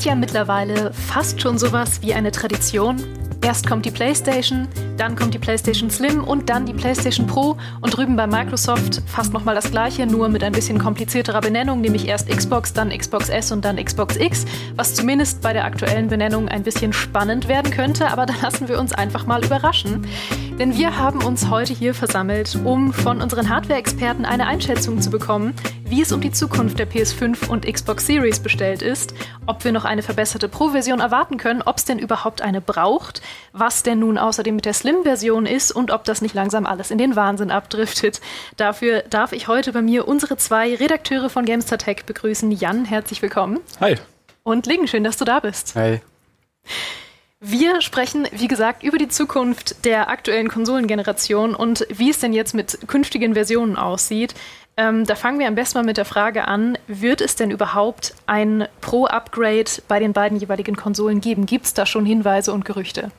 ist ja mittlerweile fast schon sowas wie eine Tradition. Erst kommt die PlayStation, dann kommt die PlayStation Slim und dann die PlayStation Pro und drüben bei Microsoft fast nochmal das gleiche, nur mit ein bisschen komplizierterer Benennung, nämlich erst Xbox, dann Xbox S und dann Xbox X, was zumindest bei der aktuellen Benennung ein bisschen spannend werden könnte, aber da lassen wir uns einfach mal überraschen. Denn wir haben uns heute hier versammelt, um von unseren Hardware-Experten eine Einschätzung zu bekommen, wie es um die Zukunft der PS5 und Xbox Series bestellt ist, ob wir noch eine verbesserte Pro-Version erwarten können, ob es denn überhaupt eine braucht, was denn nun außerdem mit der Slim-Version ist und ob das nicht langsam alles in den Wahnsinn abdriftet. Dafür darf ich heute bei mir unsere zwei Redakteure von Gamestar Tech begrüßen. Jan, herzlich willkommen. Hi. Und Lingen, schön, dass du da bist. Hi. Wir sprechen, wie gesagt, über die Zukunft der aktuellen Konsolengeneration und wie es denn jetzt mit künftigen Versionen aussieht. Ähm, da fangen wir am besten mal mit der Frage an, wird es denn überhaupt ein Pro-Upgrade bei den beiden jeweiligen Konsolen geben? Gibt es da schon Hinweise und Gerüchte?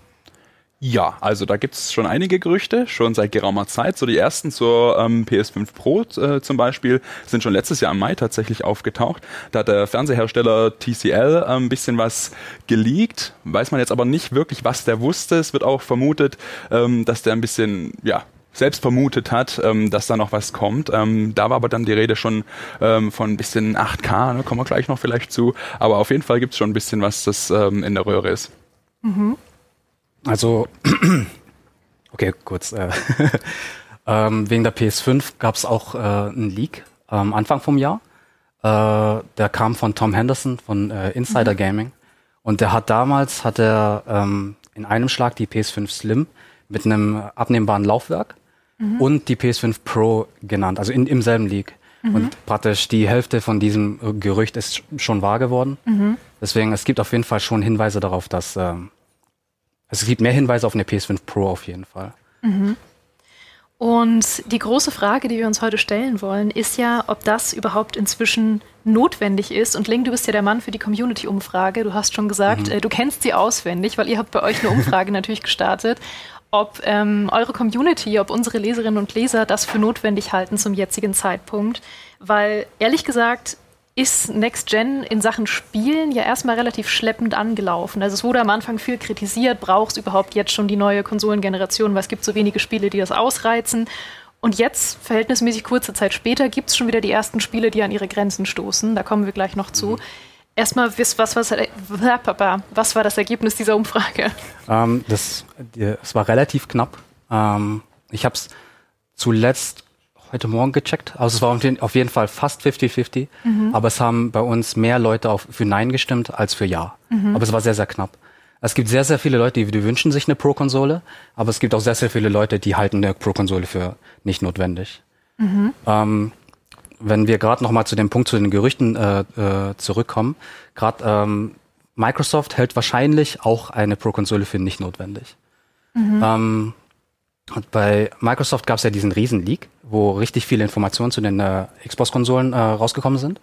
Ja, also da gibt es schon einige Gerüchte, schon seit geraumer Zeit. So die ersten zur ähm, PS5 Pro äh, zum Beispiel sind schon letztes Jahr im Mai tatsächlich aufgetaucht. Da hat der Fernsehersteller TCL äh, ein bisschen was geleakt. Weiß man jetzt aber nicht wirklich, was der wusste. Es wird auch vermutet, ähm, dass der ein bisschen, ja, selbst vermutet hat, ähm, dass da noch was kommt. Ähm, da war aber dann die Rede schon ähm, von ein bisschen 8K, ne, kommen wir gleich noch vielleicht zu. Aber auf jeden Fall gibt es schon ein bisschen was, das ähm, in der Röhre ist. Mhm. Also, okay, kurz. Äh, ähm, wegen der PS5 gab es auch äh, einen Leak am Anfang vom Jahr. Äh, der kam von Tom Henderson von äh, Insider mhm. Gaming. Und der hat damals, hat er ähm, in einem Schlag die PS5 Slim mit einem abnehmbaren Laufwerk mhm. und die PS5 Pro genannt, also in, im selben League. Mhm. Und praktisch die Hälfte von diesem äh, Gerücht ist schon wahr geworden. Mhm. Deswegen, es gibt auf jeden Fall schon Hinweise darauf, dass ähm, es gibt mehr Hinweise auf eine PS5 Pro auf jeden Fall. Mhm. Und die große Frage, die wir uns heute stellen wollen, ist ja, ob das überhaupt inzwischen notwendig ist. Und Ling, du bist ja der Mann für die Community-Umfrage. Du hast schon gesagt, mhm. äh, du kennst sie auswendig, weil ihr habt bei euch eine Umfrage natürlich gestartet ob ähm, eure Community, ob unsere Leserinnen und Leser das für notwendig halten zum jetzigen Zeitpunkt. Weil ehrlich gesagt ist Next Gen in Sachen Spielen ja erstmal relativ schleppend angelaufen. Also es wurde am Anfang viel kritisiert, braucht es überhaupt jetzt schon die neue Konsolengeneration, weil es gibt so wenige Spiele, die das ausreizen. Und jetzt, verhältnismäßig kurze Zeit später, gibt es schon wieder die ersten Spiele, die an ihre Grenzen stoßen. Da kommen wir gleich noch zu. Mhm. Erstmal, was, was, was, was war das Ergebnis dieser Umfrage? Ähm, das, es war relativ knapp. Ähm, ich habe es zuletzt heute Morgen gecheckt. Also es war auf jeden Fall fast 50-50. Mhm. Aber es haben bei uns mehr Leute auf, für Nein gestimmt als für Ja. Mhm. Aber es war sehr, sehr knapp. Es gibt sehr, sehr viele Leute, die, die wünschen sich eine Pro-Konsole. Aber es gibt auch sehr, sehr viele Leute, die halten eine Pro-Konsole für nicht notwendig. Mhm. Ähm, wenn wir gerade noch mal zu dem Punkt zu den Gerüchten äh, äh, zurückkommen, gerade ähm, Microsoft hält wahrscheinlich auch eine Pro-Konsole für nicht notwendig. Mhm. Ähm, und bei Microsoft gab es ja diesen Riesen-Leak, wo richtig viele Informationen zu den äh, Xbox-Konsolen äh, rausgekommen sind.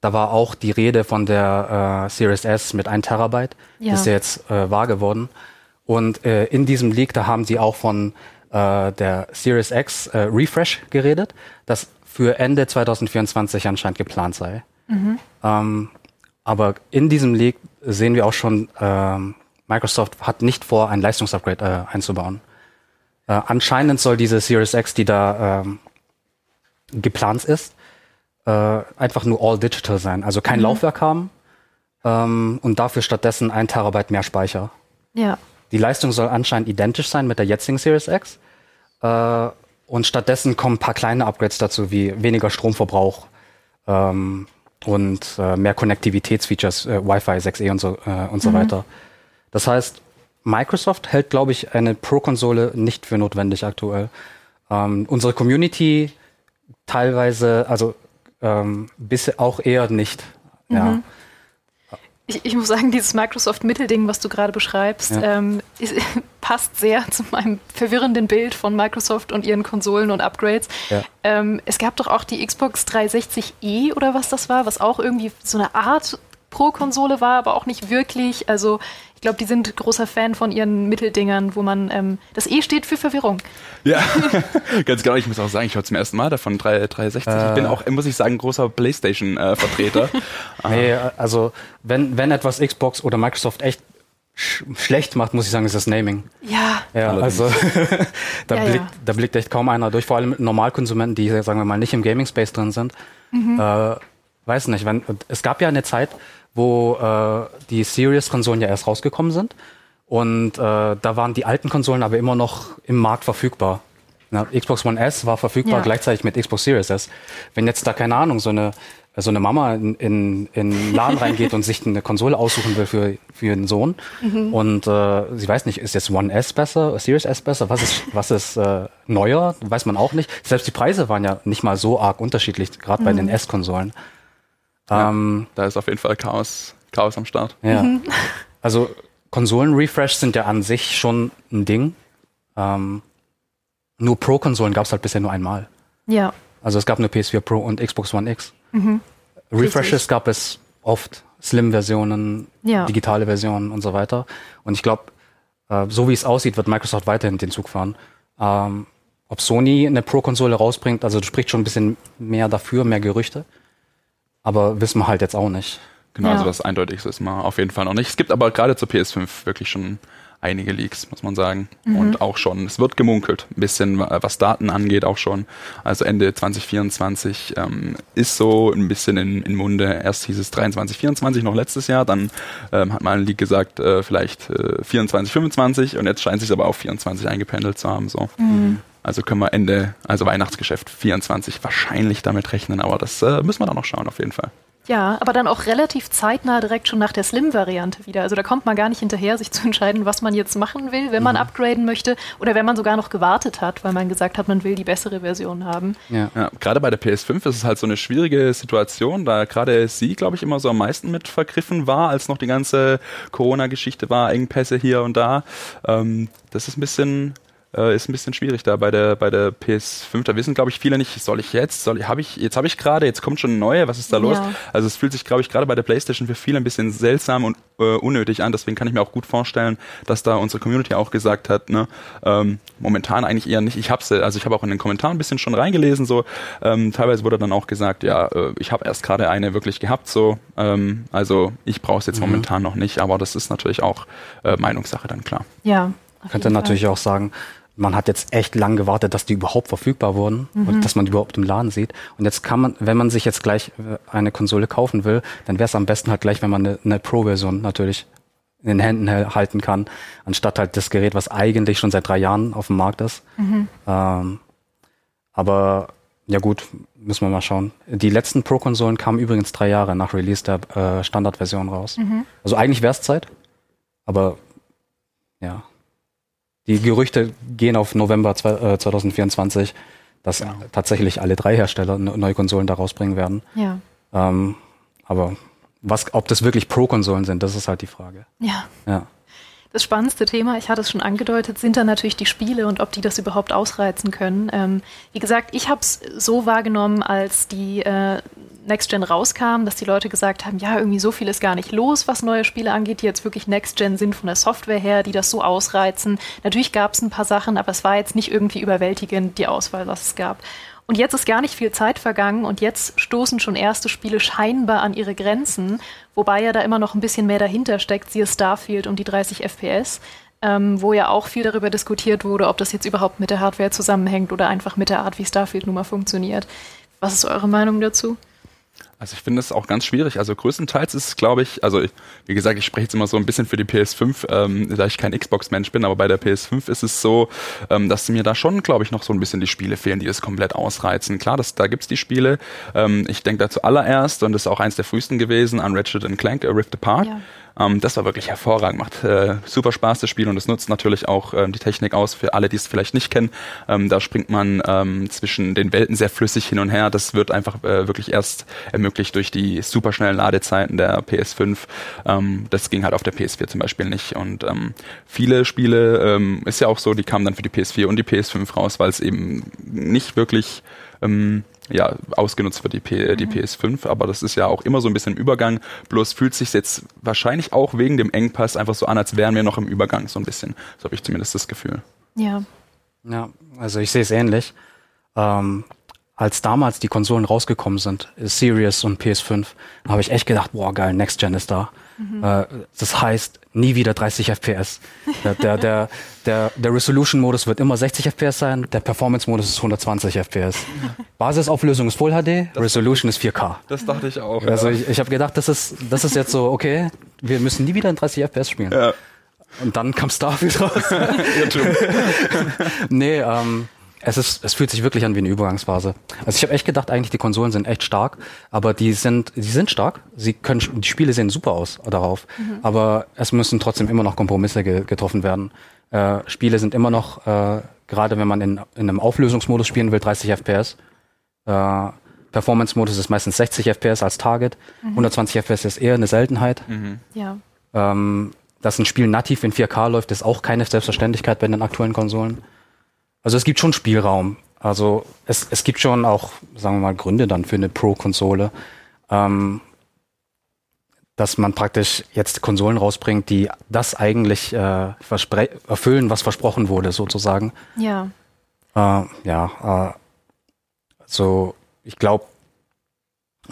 Da war auch die Rede von der äh, Series S mit 1 Terabyte. Ja. ist ja jetzt äh, wahr geworden. Und äh, in diesem Leak, da haben sie auch von äh, der Series X äh, Refresh geredet. Das für Ende 2024 anscheinend geplant sei. Mhm. Ähm, aber in diesem Leak sehen wir auch schon, ähm, Microsoft hat nicht vor, ein Leistungsupgrade äh, einzubauen. Äh, anscheinend soll diese Series X, die da ähm, geplant ist, äh, einfach nur all digital sein, also kein mhm. Laufwerk haben ähm, und dafür stattdessen ein Terabyte mehr Speicher. Ja. Die Leistung soll anscheinend identisch sein mit der jetzigen Series X. Äh, und stattdessen kommen ein paar kleine Upgrades dazu, wie weniger Stromverbrauch ähm, und äh, mehr Konnektivitätsfeatures, äh, Wi-Fi 6E und so, äh, und so mhm. weiter. Das heißt, Microsoft hält, glaube ich, eine Pro-Konsole nicht für notwendig aktuell. Ähm, unsere Community teilweise, also ähm, bisher auch eher nicht. Mhm. Ja. Ich, ich, muss sagen, dieses Microsoft-Mittelding, was du gerade beschreibst, ja. ähm, ist, passt sehr zu meinem verwirrenden Bild von Microsoft und ihren Konsolen und Upgrades. Ja. Ähm, es gab doch auch die Xbox 360e oder was das war, was auch irgendwie so eine Art Pro-Konsole war, aber auch nicht wirklich. Also glaube, die sind großer Fan von ihren Mitteldingern, wo man ähm, das E steht für Verwirrung. Ja, ganz genau. Ich muss auch sagen, ich höre zum ersten Mal davon 3, 360. Äh, ich bin auch, muss ich sagen, großer PlayStation-Vertreter. Äh, nee, also wenn, wenn etwas Xbox oder Microsoft echt sch schlecht macht, muss ich sagen, ist das Naming. Ja. Ja, also da, ja, blickt, ja. da blickt echt kaum einer durch, vor allem Normalkonsumenten, die, sagen wir mal, nicht im Gaming-Space drin sind. Mhm. Äh, weiß nicht, wenn, es gab ja eine Zeit, wo äh, die Series-Konsolen ja erst rausgekommen sind. Und äh, da waren die alten Konsolen aber immer noch im Markt verfügbar. Na, Xbox One S war verfügbar ja. gleichzeitig mit Xbox Series S. Wenn jetzt da, keine Ahnung, so eine, so eine Mama in, in, in Laden reingeht und sich eine Konsole aussuchen will für, für ihren Sohn mhm. und äh, sie weiß nicht, ist jetzt One S besser, Series S besser, was ist, was ist äh, neuer, weiß man auch nicht. Selbst die Preise waren ja nicht mal so arg unterschiedlich, gerade mhm. bei den S-Konsolen. Ja, ähm, da ist auf jeden Fall Chaos, Chaos am Start. Ja. Mhm. Also Konsolen-Refresh sind ja an sich schon ein Ding. Ähm, nur Pro-Konsolen gab es halt bisher nur einmal. Ja. Also es gab nur PS4 Pro und Xbox One X. Mhm. Refreshes Richtig. gab es oft. Slim-Versionen, ja. digitale Versionen und so weiter. Und ich glaube, äh, so wie es aussieht, wird Microsoft weiterhin den Zug fahren. Ähm, ob Sony eine Pro-Konsole rausbringt, also du sprichst schon ein bisschen mehr dafür, mehr Gerüchte. Aber wissen wir halt jetzt auch nicht. Genau, ja. also das Eindeutigste ist mal auf jeden Fall noch nicht. Es gibt aber gerade zur PS5 wirklich schon einige Leaks, muss man sagen. Mhm. Und auch schon, es wird gemunkelt, ein bisschen, was Daten angeht, auch schon. Also Ende 2024 ähm, ist so ein bisschen in, in Munde. Erst hieß es 23, 24 noch letztes Jahr, dann ähm, hat mal ein Leak gesagt, äh, vielleicht äh, 24, 25 und jetzt scheint sich aber auf 24 eingependelt zu haben. So. Mhm. Also können wir Ende, also Weihnachtsgeschäft 24 wahrscheinlich damit rechnen, aber das äh, müssen wir dann noch schauen auf jeden Fall. Ja, aber dann auch relativ zeitnah direkt schon nach der Slim-Variante wieder. Also da kommt man gar nicht hinterher, sich zu entscheiden, was man jetzt machen will, wenn man mhm. upgraden möchte oder wenn man sogar noch gewartet hat, weil man gesagt hat, man will die bessere Version haben. Ja, ja gerade bei der PS5 ist es halt so eine schwierige Situation, da gerade sie, glaube ich, immer so am meisten mit vergriffen war, als noch die ganze Corona-Geschichte war, Engpässe hier und da. Ähm, das ist ein bisschen äh, ist ein bisschen schwierig da bei der bei der PS5. Da wissen, glaube ich, viele nicht, soll ich jetzt, soll ich, habe ich, jetzt habe ich gerade, jetzt kommt schon eine neue, was ist da los? Ja. Also es fühlt sich, glaube ich, gerade bei der PlayStation für viele ein bisschen seltsam und äh, unnötig an. Deswegen kann ich mir auch gut vorstellen, dass da unsere Community auch gesagt hat, ne, ähm, momentan eigentlich eher nicht. Ich habe also ich habe auch in den Kommentaren ein bisschen schon reingelesen, so ähm, teilweise wurde dann auch gesagt, ja, äh, ich habe erst gerade eine wirklich gehabt, so, ähm, also ich brauche es jetzt mhm. momentan noch nicht, aber das ist natürlich auch äh, Meinungssache dann klar. Ja. Könnte natürlich auch sagen, man hat jetzt echt lang gewartet, dass die überhaupt verfügbar wurden mhm. und dass man die überhaupt im Laden sieht. Und jetzt kann man, wenn man sich jetzt gleich äh, eine Konsole kaufen will, dann wäre es am besten halt gleich, wenn man eine, eine Pro-Version natürlich in den Händen halten kann, anstatt halt das Gerät, was eigentlich schon seit drei Jahren auf dem Markt ist. Mhm. Ähm, aber ja gut, müssen wir mal schauen. Die letzten Pro-Konsolen kamen übrigens drei Jahre nach Release der äh, Standardversion raus. Mhm. Also eigentlich wäre es Zeit, aber ja. Die Gerüchte gehen auf November 2024, äh, dass ja. tatsächlich alle drei Hersteller neue Konsolen da rausbringen werden. Ja. Ähm, aber was, ob das wirklich Pro-Konsolen sind, das ist halt die Frage. Ja. Ja. Das spannendste Thema, ich hatte es schon angedeutet, sind dann natürlich die Spiele und ob die das überhaupt ausreizen können. Ähm, wie gesagt, ich habe es so wahrgenommen, als die äh, Next Gen rauskam, dass die Leute gesagt haben, ja, irgendwie so viel ist gar nicht los, was neue Spiele angeht, die jetzt wirklich Next Gen sind von der Software her, die das so ausreizen. Natürlich gab es ein paar Sachen, aber es war jetzt nicht irgendwie überwältigend, die Auswahl, was es gab. Und jetzt ist gar nicht viel Zeit vergangen und jetzt stoßen schon erste Spiele scheinbar an ihre Grenzen, wobei ja da immer noch ein bisschen mehr dahinter steckt, siehe Starfield und die 30 FPS, ähm, wo ja auch viel darüber diskutiert wurde, ob das jetzt überhaupt mit der Hardware zusammenhängt oder einfach mit der Art, wie Starfield nun mal funktioniert. Was ist eure Meinung dazu? Also ich finde es auch ganz schwierig. Also größtenteils ist es, glaube ich, also ich, wie gesagt, ich spreche jetzt immer so ein bisschen für die PS5, ähm, da ich kein Xbox-Mensch bin, aber bei der PS5 ist es so, ähm, dass mir da schon, glaube ich, noch so ein bisschen die Spiele fehlen, die es komplett ausreizen. Klar, das, da gibt's die Spiele. Ähm, ich denke da zuallererst, und das ist auch eins der frühesten gewesen, an Ratchet Clank, A Rift Apart. Ja. Ähm, das war wirklich hervorragend, macht äh, super Spaß das Spiel und es nutzt natürlich auch ähm, die Technik aus für alle, die es vielleicht nicht kennen. Ähm, da springt man ähm, zwischen den Welten sehr flüssig hin und her. Das wird einfach äh, wirklich erst ermöglicht durch die superschnellen Ladezeiten der PS5. Ähm, das ging halt auf der PS4 zum Beispiel nicht. Und ähm, viele Spiele ähm, ist ja auch so, die kamen dann für die PS4 und die PS5 raus, weil es eben nicht wirklich ähm, ja, ausgenutzt wird, die, P die PS5. Aber das ist ja auch immer so ein bisschen im Übergang. Bloß fühlt sich jetzt wahrscheinlich auch wegen dem Engpass einfach so an, als wären wir noch im Übergang so ein bisschen. So habe ich zumindest das Gefühl. Ja. Ja, also ich sehe es ähnlich. Ähm, als damals die Konsolen rausgekommen sind, Series und PS5, habe ich echt gedacht, boah geil, Next Gen ist da. Mhm. Äh, das heißt, nie wieder 30 FPS. Der, der, der, der, der Resolution-Modus wird immer 60 FPS sein, der Performance-Modus ist 120 FPS. Basisauflösung ist Full HD, das Resolution ist 4K. Das dachte ich auch. Also ja. ich, ich habe gedacht, das ist, das ist jetzt so, okay, wir müssen nie wieder in 30 FPS spielen. Ja. Und dann kam Starfield raus. nee, ähm, es ist, es fühlt sich wirklich an wie eine Übergangsphase. Also ich habe echt gedacht, eigentlich die Konsolen sind echt stark, aber die sind, die sind stark. Sie können, die Spiele sehen super aus darauf, mhm. aber es müssen trotzdem immer noch Kompromisse ge getroffen werden. Äh, Spiele sind immer noch, äh, gerade wenn man in, in einem Auflösungsmodus spielen will, 30 FPS. Äh, Performance-Modus ist meistens 60 FPS als Target. Mhm. 120 FPS ist eher eine Seltenheit. Mhm. Ja. Ähm, dass ein Spiel nativ in 4K läuft, ist auch keine Selbstverständlichkeit bei den aktuellen Konsolen. Also es gibt schon Spielraum. Also es, es gibt schon auch, sagen wir mal, Gründe dann für eine Pro-Konsole, ähm, dass man praktisch jetzt Konsolen rausbringt, die das eigentlich äh, erfüllen, was versprochen wurde, sozusagen. Ja. Äh, ja, äh, so ich glaube,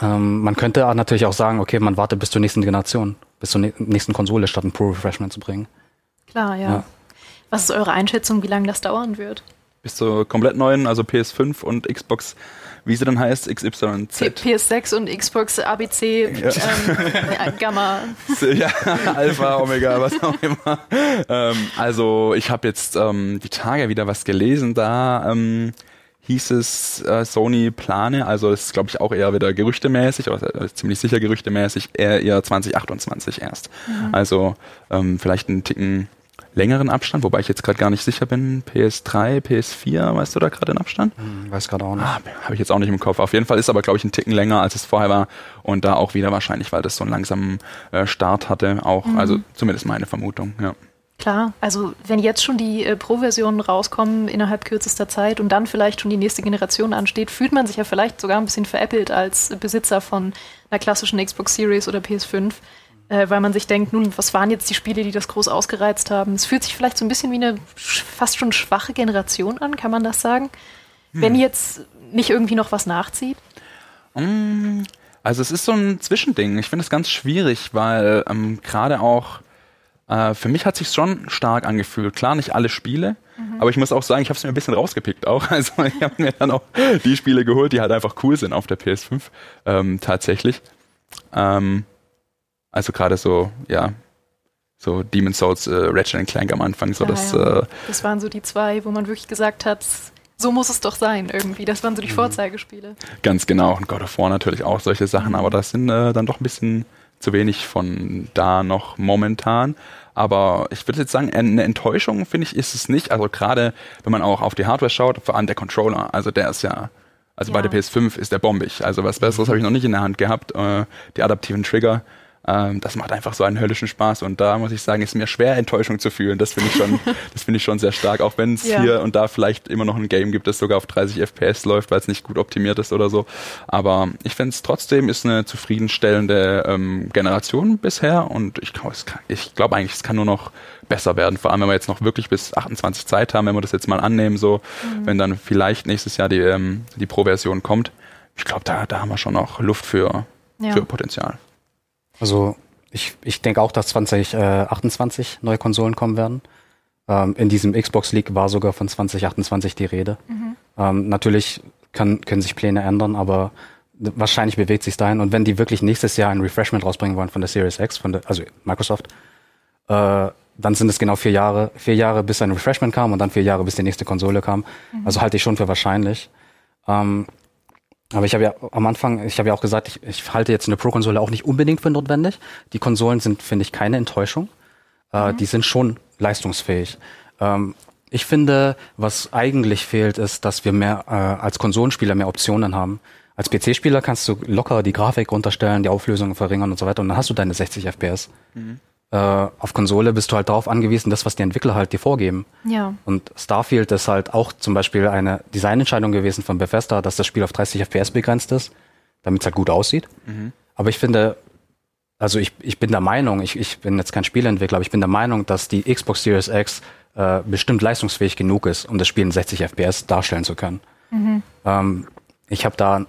ähm, man könnte natürlich auch sagen, okay, man wartet bis zur nächsten Generation, bis zur nächsten Konsole, statt ein Pro-Refreshment zu bringen. Klar, ja. ja. Was ist eure Einschätzung, wie lange das dauern wird? Bis zur komplett neuen, also PS5 und Xbox, wie sie dann heißt, XYZ. PS6 und Xbox ABC, ja. ähm, Gamma. Ja, Alpha, Omega, was auch immer. Ähm, also ich habe jetzt ähm, die Tage wieder was gelesen, da ähm, hieß es, äh, Sony plane, also das ist glaube ich auch eher wieder gerüchtemäßig, oder äh, ziemlich sicher gerüchtemäßig, eher, eher 2028 erst. Mhm. Also ähm, vielleicht einen Ticken längeren Abstand, wobei ich jetzt gerade gar nicht sicher bin. PS3, PS4, weißt du da gerade den Abstand? Hm, weiß gerade auch nicht. Ah, Habe ich jetzt auch nicht im Kopf. Auf jeden Fall ist aber, glaube ich, ein Ticken länger, als es vorher war. Und da auch wieder wahrscheinlich, weil das so einen langsamen äh, Start hatte, auch, mhm. also zumindest meine Vermutung, ja. Klar, also wenn jetzt schon die äh, Pro-Versionen rauskommen innerhalb kürzester Zeit und dann vielleicht schon die nächste Generation ansteht, fühlt man sich ja vielleicht sogar ein bisschen veräppelt als Besitzer von einer klassischen Xbox Series oder PS5 äh, weil man sich denkt, nun, was waren jetzt die Spiele, die das groß ausgereizt haben? Es fühlt sich vielleicht so ein bisschen wie eine fast schon schwache Generation an, kann man das sagen? Hm. Wenn jetzt nicht irgendwie noch was nachzieht? Mm, also es ist so ein Zwischending. Ich finde es ganz schwierig, weil ähm, gerade auch äh, für mich hat sich schon stark angefühlt. Klar, nicht alle Spiele, mhm. aber ich muss auch sagen, ich habe es mir ein bisschen rausgepickt auch. Also ich habe mir dann auch die Spiele geholt, die halt einfach cool sind auf der PS5 ähm, tatsächlich. Ähm, also gerade so, ja, so Demon Souls, äh, Ratchet Clank am Anfang, so ja, das. Ja. Äh, das waren so die zwei, wo man wirklich gesagt hat, so muss es doch sein irgendwie. Das waren so die mhm. Vorzeigespiele. Ganz genau. Und God of War natürlich auch solche Sachen, aber das sind äh, dann doch ein bisschen zu wenig von da noch momentan. Aber ich würde jetzt sagen, eine Enttäuschung finde ich ist es nicht. Also gerade wenn man auch auf die Hardware schaut, vor allem der Controller, also der ist ja, also ja. bei der PS5 ist der bombig. Also was Besseres habe ich noch nicht in der Hand gehabt. Äh, die adaptiven Trigger ähm, das macht einfach so einen höllischen Spaß und da muss ich sagen, ist mir schwer Enttäuschung zu fühlen. Das finde ich schon, das finde ich schon sehr stark, auch wenn es ja. hier und da vielleicht immer noch ein Game gibt, das sogar auf 30 FPS läuft, weil es nicht gut optimiert ist oder so. Aber ich finde es trotzdem ist eine zufriedenstellende ähm, Generation bisher und ich glaube, ich glaube eigentlich, es kann nur noch besser werden. Vor allem, wenn wir jetzt noch wirklich bis 28 Zeit haben, wenn wir das jetzt mal annehmen, so, mhm. wenn dann vielleicht nächstes Jahr die, ähm, die Pro-Version kommt. Ich glaube, da, da haben wir schon noch Luft für, ja. für Potenzial. Also ich, ich denke auch, dass 2028 neue Konsolen kommen werden. Ähm, in diesem Xbox League war sogar von 2028 die Rede. Mhm. Ähm, natürlich kann, können sich Pläne ändern, aber wahrscheinlich bewegt sich dahin. Und wenn die wirklich nächstes Jahr ein Refreshment rausbringen wollen von der Series X, von der, also Microsoft, äh, dann sind es genau vier Jahre, vier Jahre bis ein Refreshment kam und dann vier Jahre bis die nächste Konsole kam. Mhm. Also halte ich schon für wahrscheinlich. Ähm, aber ich habe ja am Anfang, ich habe ja auch gesagt, ich, ich halte jetzt eine Pro-Konsole auch nicht unbedingt für notwendig. Die Konsolen sind, finde ich, keine Enttäuschung. Äh, mhm. Die sind schon leistungsfähig. Ähm, ich finde, was eigentlich fehlt, ist, dass wir mehr äh, als Konsolenspieler mehr Optionen haben. Als PC-Spieler kannst du locker die Grafik runterstellen, die Auflösung verringern und so weiter und dann hast du deine 60 FPS. Mhm. Äh, auf Konsole bist du halt darauf angewiesen, das, was die Entwickler halt dir vorgeben. Ja. Und Starfield ist halt auch zum Beispiel eine Designentscheidung gewesen von Bethesda, dass das Spiel auf 30 FPS begrenzt ist, damit es halt gut aussieht. Aber ich finde, also ich, ich bin der Meinung, ich, ich bin jetzt kein Spieleentwickler, aber ich bin der Meinung, dass die Xbox Series X äh, bestimmt leistungsfähig genug ist, um das Spiel in 60 FPS darstellen zu können. Ähm, ich habe da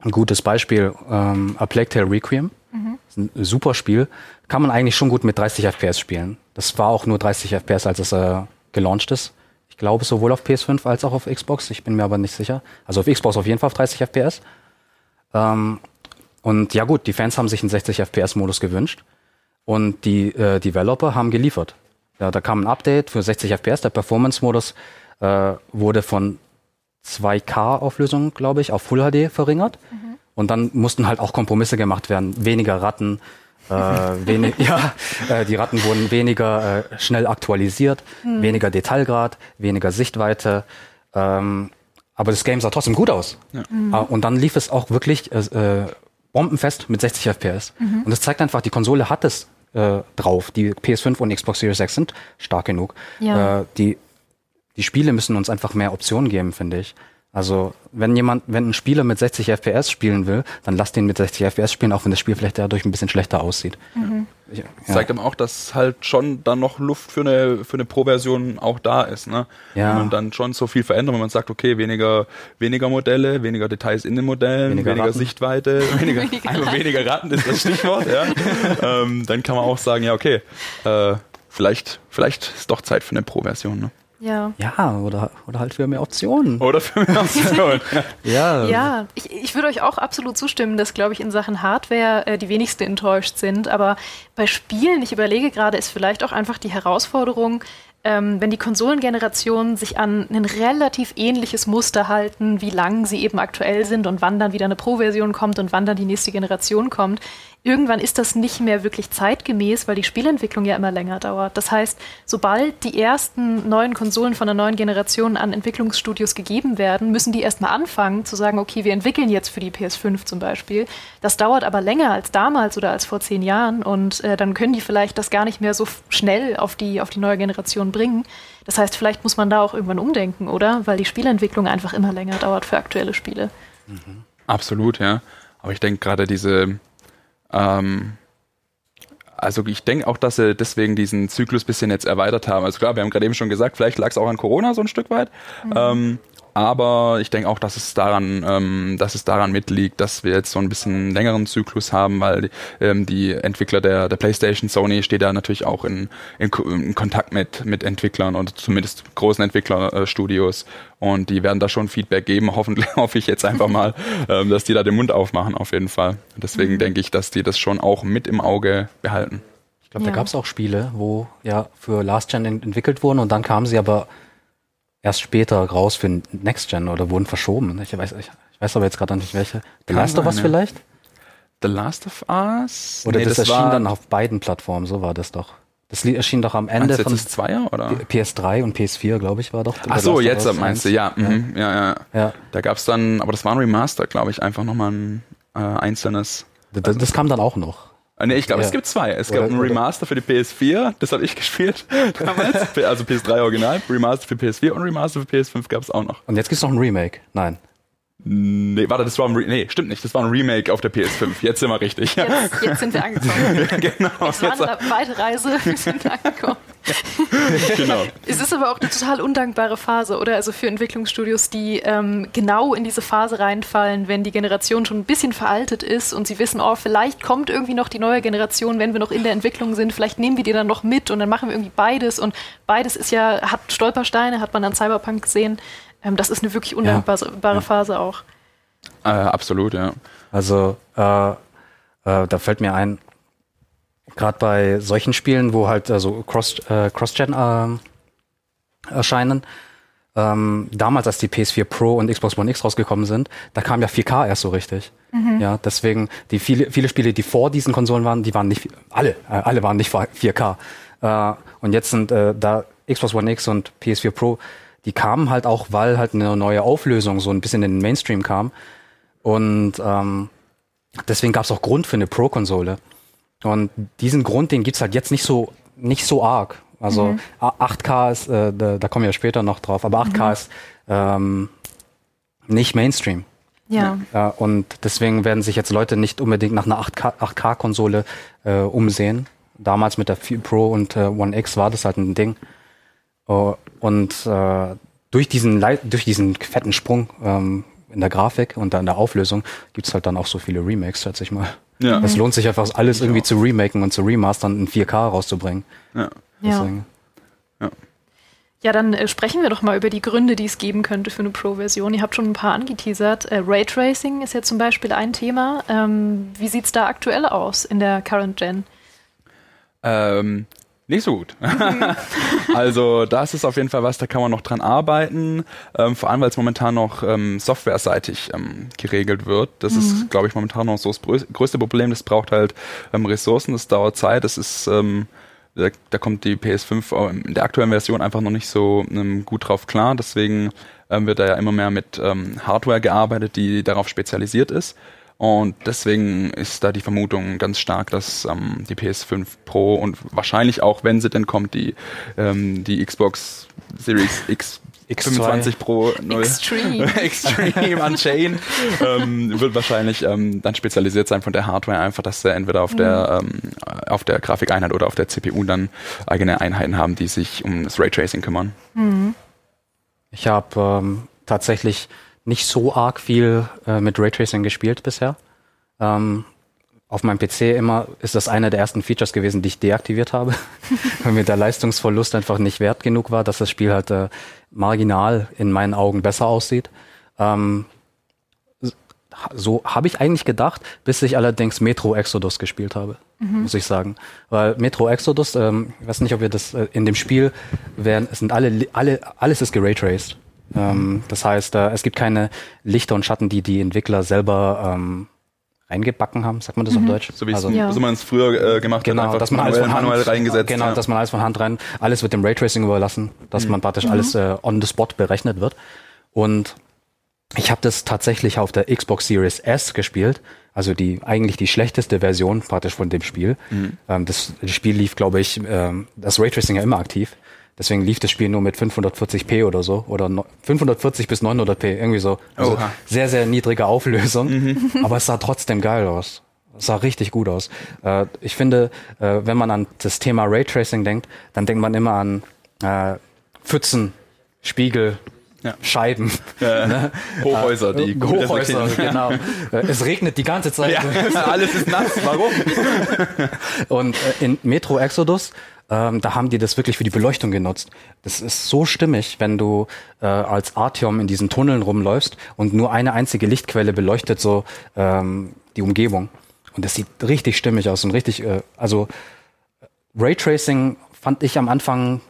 ein gutes Beispiel, ähm, A Plague Tale Requiem. Ist ein super Spiel. Kann man eigentlich schon gut mit 30 FPS spielen. Das war auch nur 30 FPS, als es äh, gelauncht ist. Ich glaube sowohl auf PS5 als auch auf Xbox. Ich bin mir aber nicht sicher. Also auf Xbox auf jeden Fall auf 30 FPS. Ähm, und ja gut, die Fans haben sich einen 60 FPS-Modus gewünscht. Und die äh, Developer haben geliefert. Ja, da kam ein Update für 60 FPS. Der Performance-Modus äh, wurde von 2K-Auflösung, glaube ich, auf Full HD verringert. Und dann mussten halt auch Kompromisse gemacht werden. Weniger Ratten, äh, wenig, ja, äh, die Ratten wurden weniger äh, schnell aktualisiert, weniger Detailgrad, weniger Sichtweite. Ähm, aber das Game sah trotzdem gut aus. Ah, Und dann lief es auch wirklich äh, äh, bombenfest mit 60 FPS. Und das zeigt einfach, die Konsole hat es äh, drauf. Die PS5 und Xbox Series X sind stark genug. Ja. Äh, die, die Spiele müssen uns einfach mehr Optionen geben, finde ich. Also, wenn jemand, wenn ein Spieler mit 60 FPS spielen will, dann lasst ihn mit 60 FPS spielen, auch wenn das Spiel vielleicht dadurch ein bisschen schlechter aussieht. Ich- Das zeigt aber auch, dass halt schon dann noch Luft für eine, für eine Pro-Version auch da ist. Ne? Ja. Wenn man dann schon so viel verändert, wenn man sagt, okay, weniger, weniger Modelle, weniger Details in den Modellen, Weniger weniger, Ratten. Sichtweite, weniger, Weniger einfach weniger Ratten ist das Stichwort. ja. ähm, dann kann man auch sagen, ja, okay, äh, vielleicht, vielleicht ist doch Zeit für eine Pro-Version. Ne? Ja. Ja, oder, oder halt für mehr Optionen. Oder für eine Option. ja. Ja. Ja, ich, ich würde euch auch absolut zustimmen, dass, glaube ich, in Sachen Hardware äh, die wenigsten enttäuscht sind. Aber bei Spielen, ich überlege gerade, ist vielleicht auch einfach die Herausforderung, ähm, wenn die Konsolengenerationen sich an ein relativ ähnliches Muster halten, wie lang sie eben aktuell sind und wann dann wieder eine Pro-Version kommt und wann dann die nächste Generation kommt. Irgendwann ist das nicht mehr wirklich zeitgemäß, weil die Spielentwicklung ja immer länger dauert. Das heißt, sobald die ersten neuen Konsolen von der neuen Generation an Entwicklungsstudios gegeben werden, müssen die erstmal anfangen zu sagen, okay, wir entwickeln jetzt für die PS5 zum Beispiel. Das dauert aber länger als damals oder als vor zehn Jahren und äh, dann können die vielleicht das gar nicht mehr so schnell auf die, auf die neue Generation bringen. Das heißt, vielleicht muss man da auch irgendwann umdenken, oder? Weil die Spielentwicklung einfach immer länger dauert für aktuelle Spiele. Absolut, ja. Aber ich denke gerade diese, ähm, also ich denke auch, dass sie deswegen diesen Zyklus bisschen jetzt erweitert haben. Also klar, wir haben gerade eben schon gesagt, vielleicht lag es auch an Corona so ein Stück weit. Ähm, aber ich denke auch, dass es daran, ähm, dass es daran mitliegt, dass wir jetzt so ein bisschen längeren Zyklus haben, weil die, ähm, die Entwickler der, der PlayStation, Sony steht da natürlich auch in, in, in Kontakt mit, mit Entwicklern und zumindest großen Entwicklerstudios und die werden da schon Feedback geben. Hoffentlich hoffe ich jetzt einfach mal, ähm, dass die da den Mund aufmachen auf jeden Fall. Deswegen denke ich, dass die das schon auch mit im Auge behalten. Ich glaube, Ja. da gab es auch Spiele, wo ja für Last Gen ent entwickelt wurden und dann kamen sie aber erst später raus für Next Gen oder wurden verschoben. Ich weiß, ich, ich weiß aber jetzt gerade nicht welche. The Kann Last of Us ja. vielleicht? The Last of Us? Oder Nee, das, erschien war- dann auf beiden Plattformen, so war das doch. Das Lied erschien doch am Ende von das Zweier oder? PS3 und PS4, glaube ich, war doch. Ach so, jetzt meinst du, 1. ja, mhm, ja, ja. Ja. Da gab's dann, aber das war ein Remaster, glaube ich, einfach nochmal ein äh, einzelnes. Das, das kam dann auch noch. Äh, nee, ich glaube, Ja. es gibt zwei. Es Oder- gab ein oder- Remaster für die PS4, das habe ich gespielt damals, also PS3 Original, Remaster für PS4 und Remaster für PS5 gab's auch noch. Und jetzt gibt's noch ein Remake. Nein. Nee, warte, das war ein Re nee, stimmt nicht, das war ein Remake auf der PS5. Jetzt sind wir richtig. Ja, Jetzt, jetzt sind wir angekommen. genau. Es war Jetzt, eine weite Reise, wir sind angekommen. genau. Es ist aber auch eine total undankbare Phase, oder? Also für Entwicklungsstudios, die ähm, genau in diese Phase reinfallen, wenn die Generation schon ein bisschen veraltet ist und sie wissen, oh, vielleicht kommt irgendwie noch die neue Generation, wenn wir noch in der Entwicklung sind, vielleicht nehmen wir die dann noch mit und dann machen wir irgendwie beides und beides ist ja, hat Stolpersteine, hat man an Cyberpunk gesehen. Ähm, das ist eine wirklich undankbare Phase auch. Äh, absolut, ja. Also, äh, äh, da fällt mir ein, gerade bei solchen Spielen, wo halt also Cross, äh, Cross-Gen ähm, erscheinen, ähm, damals, als die PS4 Pro und Xbox One X rausgekommen sind, da kam ja 4K erst so richtig. Ja, deswegen, die viele, viele Spiele, die vor diesen Konsolen waren, die waren nicht, alle, äh, alle waren nicht 4K. Äh, und jetzt sind äh, da Xbox One X und PS4 Pro, die kamen halt auch, weil halt eine neue Auflösung so ein bisschen in den Mainstream kam. Und ähm, deswegen gab es auch Grund für eine Pro-Konsole. Und diesen Grund, den gibt's halt jetzt nicht so, nicht so arg. Also Mhm. 8K ist, äh, da, da kommen wir später noch drauf, aber 8K ist ähm, nicht Mainstream. Ja. Ja, und deswegen werden sich jetzt Leute nicht unbedingt nach einer 8K 8K-Konsole äh, umsehen. Damals mit der 4 Pro und äh, One X war das halt ein Ding. Äh, und äh, durch diesen durch diesen fetten Sprung ähm, in der Grafik und dann in der Auflösung gibt's halt dann auch so viele Remakes, schätze ich mal. Ja. Es lohnt sich einfach alles irgendwie zu remaken und zu remastern in 4K rauszubringen. Ja. Ja. Ja, dann äh, sprechen wir doch mal über die Gründe, die es geben könnte für eine Pro-Version. Ihr habt schon ein paar angeteasert. Äh, Raytracing ist ja zum Beispiel ein Thema. Ähm, wie sieht's da aktuell aus in der Current Gen? Ähm, nicht so gut. also das ist auf jeden Fall was, da kann man noch dran arbeiten, ähm, vor allem weil es momentan noch ähm, softwareseitig ähm, geregelt wird. Das ist, glaube ich, momentan noch so das größte Problem. Das braucht halt ähm, Ressourcen, das dauert Zeit, das ist ähm, da, da kommt die PS5 in der aktuellen Version einfach noch nicht so ähm, gut drauf klar. Deswegen ähm, wird da ja immer mehr mit ähm, Hardware gearbeitet, die darauf spezialisiert ist. Und deswegen ist da die Vermutung ganz stark, dass ähm, die PS5 Pro und wahrscheinlich auch, wenn sie denn kommt, die, ähm, die Xbox Series X X2. 25 Pro 0 Extreme. Extreme Unchained ähm, wird wahrscheinlich ähm, dann spezialisiert sein von der Hardware einfach, dass sie entweder auf der ähm, auf der Grafikeinheit oder auf der CPU dann eigene Einheiten haben, die sich um das Raytracing kümmern. Ich habe ähm, tatsächlich nicht so arg viel äh, mit Raytracing gespielt bisher. Ähm, auf meinem PC immer ist das eine der ersten Features gewesen, die ich deaktiviert habe, weil mir der Leistungsverlust einfach nicht wert genug war, dass das Spiel halt äh, marginal in meinen Augen besser aussieht. Ähm, so habe ich eigentlich gedacht, bis ich allerdings Metro Exodus gespielt habe, muss ich sagen. Weil Metro Exodus, ähm, ich weiß nicht, ob wir das äh, in dem Spiel werden, es sind alle, alle, alles ist geraytraced. Ähm, das heißt, äh, es gibt keine Lichter und Schatten, die die Entwickler selber ähm, reingebacken haben, sagt man das auf Deutsch? So wie es Also- Ja. so man es früher äh, gemacht Genau, hat, einfach dass man alles von Hand, manuell reingesetzt. Genau, ja. dass man alles von Hand rein, alles wird dem Raytracing überlassen, dass man praktisch alles äh, on the spot berechnet wird. Und ich habe das tatsächlich auf der Xbox Series S gespielt, also die eigentlich die schlechteste Version praktisch von dem Spiel. Ähm, das, das Spiel lief, glaube ich, ähm, das Raytracing ja immer aktiv. Deswegen lief das Spiel nur mit 540p oder so oder no, 540 bis 900p irgendwie so. Also Oha. sehr sehr niedrige Auflösung, aber es sah trotzdem geil aus. Es sah richtig gut aus. Äh, ich finde, äh, wenn man an das Thema Raytracing denkt, dann denkt man immer an äh, Pfützen, Spiegel, Ja. Scheiben. Ja. Ne? Hochhäuser, die Äh, gut Hochhäuser, genau. Äh, Es regnet die ganze Zeit. Ja, alles ist nass. Warum? Und äh, in Metro Exodus, ähm, da haben die das wirklich für die Beleuchtung genutzt. Das ist so stimmig, wenn du äh, als Artyom in diesen Tunneln rumläufst und nur eine einzige Lichtquelle beleuchtet so ähm, die Umgebung. Und das sieht richtig stimmig aus und richtig, äh, also Raytracing fand ich am Anfang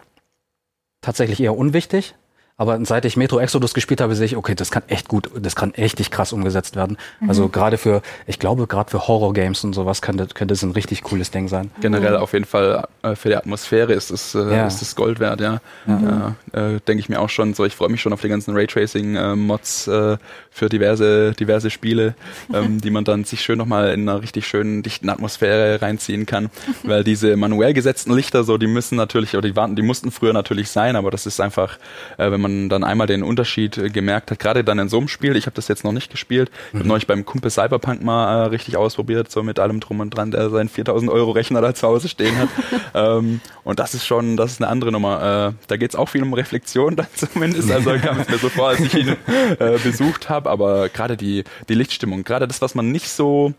tatsächlich eher unwichtig. Aber seit ich Metro Exodus gespielt habe, sehe ich, okay, das kann echt gut, das kann echt krass umgesetzt werden. Also gerade für, ich glaube, gerade für Horror-Games und sowas könnte, könnte es ein richtig cooles Ding sein. Generell auf jeden Fall äh, für die Atmosphäre ist es äh, Ja. ist es Gold wert, ja. ja. Äh, Denke ich mir auch schon. So, ich freue mich schon auf die ganzen Raytracing-Mods äh, für diverse diverse Spiele, ähm, die man dann sich schön nochmal in einer richtig schönen dichten Atmosphäre reinziehen kann, weil diese manuell gesetzten Lichter so, die müssen natürlich oder die warten, die mussten früher natürlich sein, aber das ist einfach, äh, wenn man dann einmal den Unterschied äh, gemerkt hat, gerade dann in so einem Spiel. Ich habe das jetzt noch nicht gespielt. Ich habe neulich beim Kumpel Cyberpunk mal äh, richtig ausprobiert, so mit allem drum und dran, der seinen 4000 Euro Rechner da zu Hause stehen hat. ähm, und das ist schon, das ist eine andere Nummer. Äh, da geht es auch viel um Reflexion dann zumindest. Also kam es mir so vor, als ich ihn äh, besucht habe. Aber gerade die, die Lichtstimmung, gerade das, was man nicht so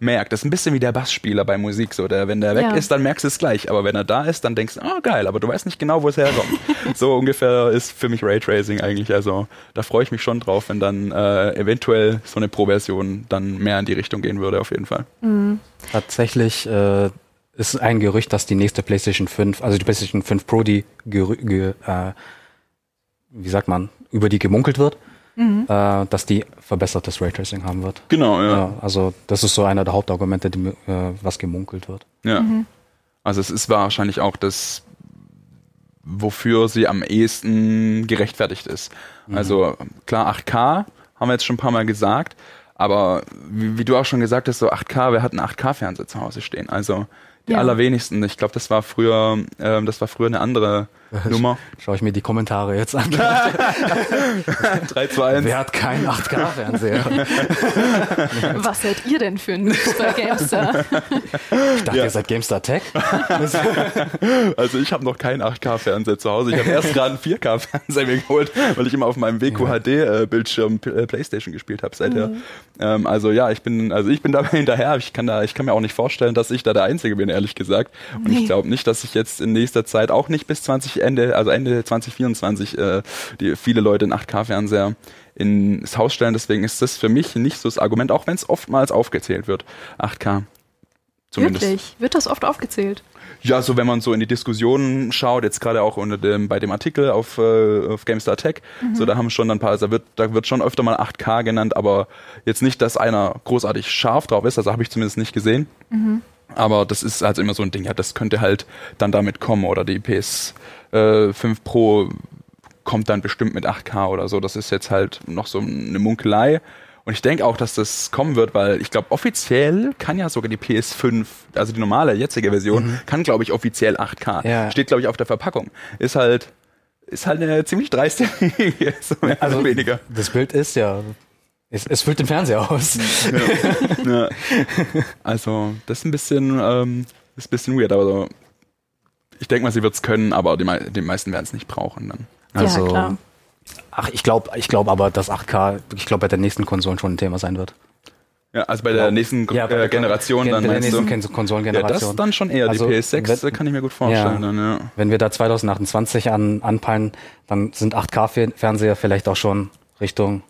merkt, das ist ein bisschen wie der Bassspieler bei Musik. So, der, wenn der weg Ja. ist, dann merkst du es gleich. Aber wenn er da ist, dann denkst du, oh geil, aber du weißt nicht genau, wo es herkommt. so ungefähr ist für mich Raytracing eigentlich. Also da freue ich mich schon drauf, wenn dann äh, eventuell so eine Pro-Version dann mehr in die Richtung gehen würde, auf jeden Fall. Tatsächlich äh, ist ein Gerücht, dass die nächste PlayStation 5, also die PlayStation 5 Pro, die gerü ge, äh, wie sagt man, über die gemunkelt wird, äh, dass die verbessertes Raytracing haben wird. Genau, ja. Ja, also das ist so einer der Hauptargumente, die, äh, was gemunkelt wird. Ja. Also es ist wahrscheinlich auch das, wofür sie am ehesten gerechtfertigt ist. Also klar, 8K haben wir jetzt schon ein paar Mal gesagt, Aber wie, wie, du auch schon gesagt hast, so 8K, wer hat einen 8K-Fernseher zu Hause stehen? Also die ja. allerwenigsten. Ich glaube, das war früher, ähm, das war früher eine andere Nummer. Schaue ich mir die Kommentare jetzt an. 3, 2, 1. Wer hat keinen 8K-Fernseher? Was seid ihr denn für Noobs bei GameStar? Ich dachte, ja. ihr seid GameStar Tech. also ich habe noch keinen 8K-Fernseher zu Hause. Ich habe erst gerade einen 4K-Fernseher mir geholt, weil ich immer auf meinem WQHD-Bildschirm äh, Playstation gespielt habe seither. Mhm. Ähm, also ja, ich bin, also ich bin dabei hinterher. Ich kann da, ich kann mir auch nicht vorstellen, dass ich da der Einzige bin, ehrlich gesagt. Und nee. ich glaube nicht, dass ich jetzt in nächster Zeit auch nicht bis 20 Ende, also Ende 2024, äh, die viele Leute in 8K-Fernseher ins Haus stellen. Deswegen ist das für mich nicht so das Argument, auch wenn es oftmals aufgezählt wird. 8K. Zumindest. Wirklich? Wird das oft aufgezählt? Ja, so wenn man so in die Diskussionen schaut, jetzt gerade auch unter dem, bei dem Artikel auf, äh, auf GameStar Tech, mhm. so da haben schon dann ein paar, also da wird, da wird schon öfter mal 8K genannt, aber jetzt nicht, dass einer großartig scharf drauf ist, also habe ich zumindest nicht gesehen. Mhm. Aber das ist also immer so ein Ding, ja, das könnte halt dann damit kommen oder die PS äh, 5 Pro kommt dann bestimmt mit 8K oder so. Das ist jetzt halt noch so eine Munkelei. Und ich denke auch, dass das kommen wird, weil ich glaube, offiziell kann ja sogar die PS5, also die normale jetzige Version, mhm. kann glaube ich offiziell 8K. Ja. Steht glaube ich auf der Verpackung. Ist halt ist halt eine ziemlich dreiste so also weniger. Das Bild ist ja es, es füllt den Fernseher aus. Ja. ja. Also, das ist ein bisschen, ähm, ist ein bisschen weird, aber so, ich denke mal, sie wird es können, aber die, die meisten werden es nicht brauchen dann. Also, ja, klar. Ach, ich glaube ich glaub aber, dass 8K, ich glaube, bei der nächsten Konsolen schon ein Thema sein wird. Ja, also bei der glaub, nächsten ja, bei der Generation Gen dann bei der nächsten du? Konsolengeneration. Ja, das dann schon eher also, die PS6, wenn, kann ich mir gut vorstellen. Ja, dann, ja. Wenn wir da 2028 an, anpeilen, dann sind 8K-Fernseher vielleicht auch schon Richtung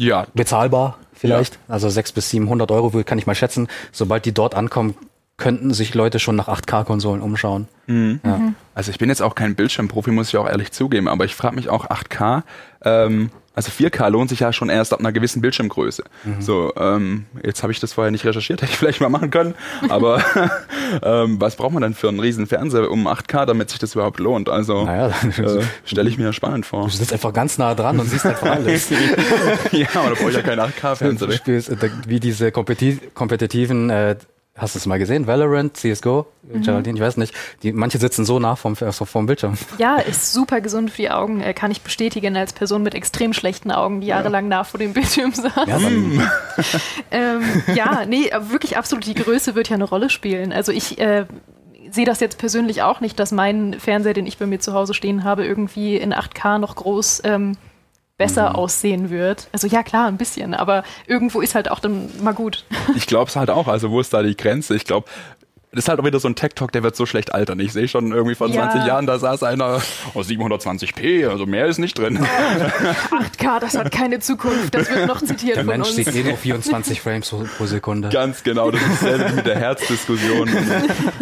ja. bezahlbar vielleicht. Ja. Also 600 bis 700 Euro kann ich mal schätzen. Sobald die dort ankommen, könnten sich Leute schon nach 8K-Konsolen umschauen. Mhm. Ja. Also ich bin jetzt auch kein Bildschirmprofi, muss ich auch ehrlich zugeben, aber ich frage mich auch 8K. Ähm, also 4K lohnt sich ja schon erst ab einer gewissen Bildschirmgröße. Mhm. So, ähm, jetzt habe ich das vorher nicht recherchiert, hätte ich vielleicht mal machen können. Aber ähm, was braucht man denn für einen riesen Fernseher um 8K, damit sich das überhaupt lohnt? Also naja, äh, stelle ich mir spannend vor. Du sitzt einfach ganz nah dran und siehst einfach alles. ja, aber da brauche ich ja keinen 8K-Fernseher. Du spielst äh, wie diese kompetitiven äh, Hast du es mal gesehen? Valorant, CSGO, mhm. Geraldine, ich weiß nicht. Die, manche sitzen so nah vom, so vom Bildschirm. Ja, ist super gesund für die Augen. Äh, kann ich bestätigen als Person mit extrem schlechten Augen, die jahrelang nah vor dem Bildschirm saß. Ja, ähm, ja, nee, wirklich absolut. Die Größe wird ja eine Rolle spielen. Also ich äh, sehe das jetzt persönlich auch nicht, dass mein Fernseher, den ich bei mir zu Hause stehen habe, irgendwie in 8K noch groß ähm, besser mhm. aussehen wird. Also ja, klar, ein bisschen, aber irgendwo ist halt auch dann mal gut. Ich glaube es halt auch. Also wo ist da die Grenze? Ich glaube, das ist halt auch wieder so ein Tech-Talk, der wird so schlecht altern. Ich sehe schon irgendwie vor ja. 20 Jahren, da saß einer, oh, 720p, also mehr ist nicht drin. 8K, das hat keine Zukunft, das wird noch zitiert der von Mensch uns. sieht eh nur 24 Frames pro Sekunde. Ganz genau, das ist dasselbe mit der Herzdiskussion.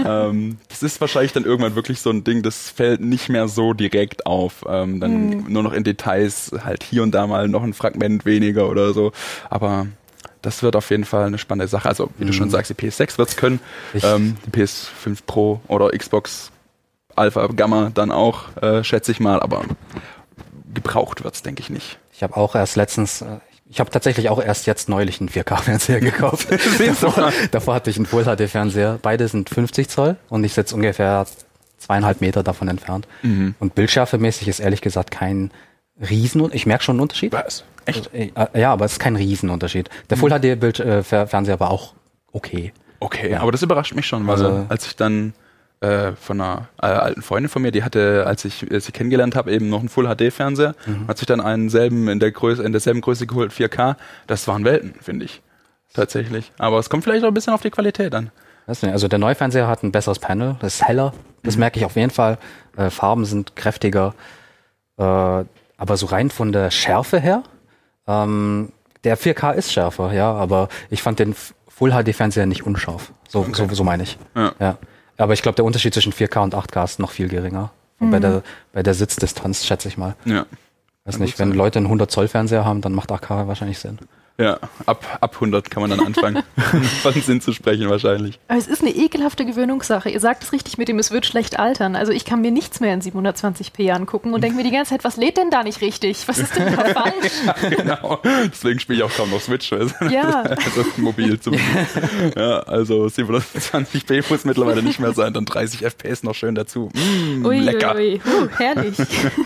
ähm, das ist wahrscheinlich dann irgendwann wirklich so ein Ding, das fällt nicht mehr so direkt auf. Ähm, dann hm. nur noch in Details, halt hier und da mal noch ein Fragment weniger oder so. Aber das wird auf jeden Fall eine spannende Sache. Also, wie mhm. du schon mhm. sagst, die PS6 wird es können, ähm, die PS5 Pro oder Xbox Alpha Gamma dann auch, äh, schätze ich mal, aber gebraucht wird es, denke ich nicht. Ich habe auch erst letztens, äh, ich habe tatsächlich auch erst jetzt neulich einen 4K-Fernseher gekauft. davor, davor hatte ich einen Full-HD-Fernseher. Beide sind 50 Zoll und ich sitze ungefähr zweieinhalb Meter davon entfernt. Mhm. Und bildschärfemäßig ist ehrlich gesagt kein Riesen, ich merke schon einen Unterschied. Was? Echt? Äh, äh, ja, aber es ist kein Riesenunterschied. Der Full HD Bild äh, Fernseher war auch okay. Okay, ja. aber das überrascht mich schon, weil also, als ich dann äh, von einer äh, alten Freundin von mir, die hatte, als ich äh, sie kennengelernt habe, eben noch einen Full HD Fernseher, mhm. hat sich dann einen selben in der Größe, in derselben Größe geholt, 4K. Das waren Welten, finde ich. Tatsächlich. Aber es kommt vielleicht auch ein bisschen auf die Qualität an. Also der Neufernseher hat ein besseres Panel, das ist heller, das mhm. merke ich auf jeden Fall. Äh, Farben sind kräftiger. Aber so rein von der Schärfe her, ähm, der 4K ist schärfer, ja, aber ich fand den Full HD Fernseher nicht unscharf. So, okay. so, so meine ich. Ja. ja. Aber ich glaube, der Unterschied zwischen 4K und 8K ist noch viel geringer. Mhm. Bei der, bei der Sitzdistanz, schätze ich mal. Ja. Weiß nicht, wenn Leute einen 100 Zoll Fernseher haben, dann macht 8K wahrscheinlich Sinn. Ja, ab, ab 100 kann man dann anfangen, von Sinn zu sprechen wahrscheinlich. Aber es ist eine ekelhafte Gewöhnungssache. Ihr sagt es richtig mit dem, es wird schlecht altern. Also ich kann mir nichts mehr in 720p angucken und denke mir die ganze Zeit, was lädt denn da nicht richtig? Was ist denn da falsch? ja, genau. Deswegen spiele ich auch kaum noch Switch. Ja. Also mobil zumindest. ja, also 720p muss mittlerweile nicht mehr sein, dann 30 FPS noch schön dazu. Mm, ui, lecker. Ui, ui. Uh, herrlich.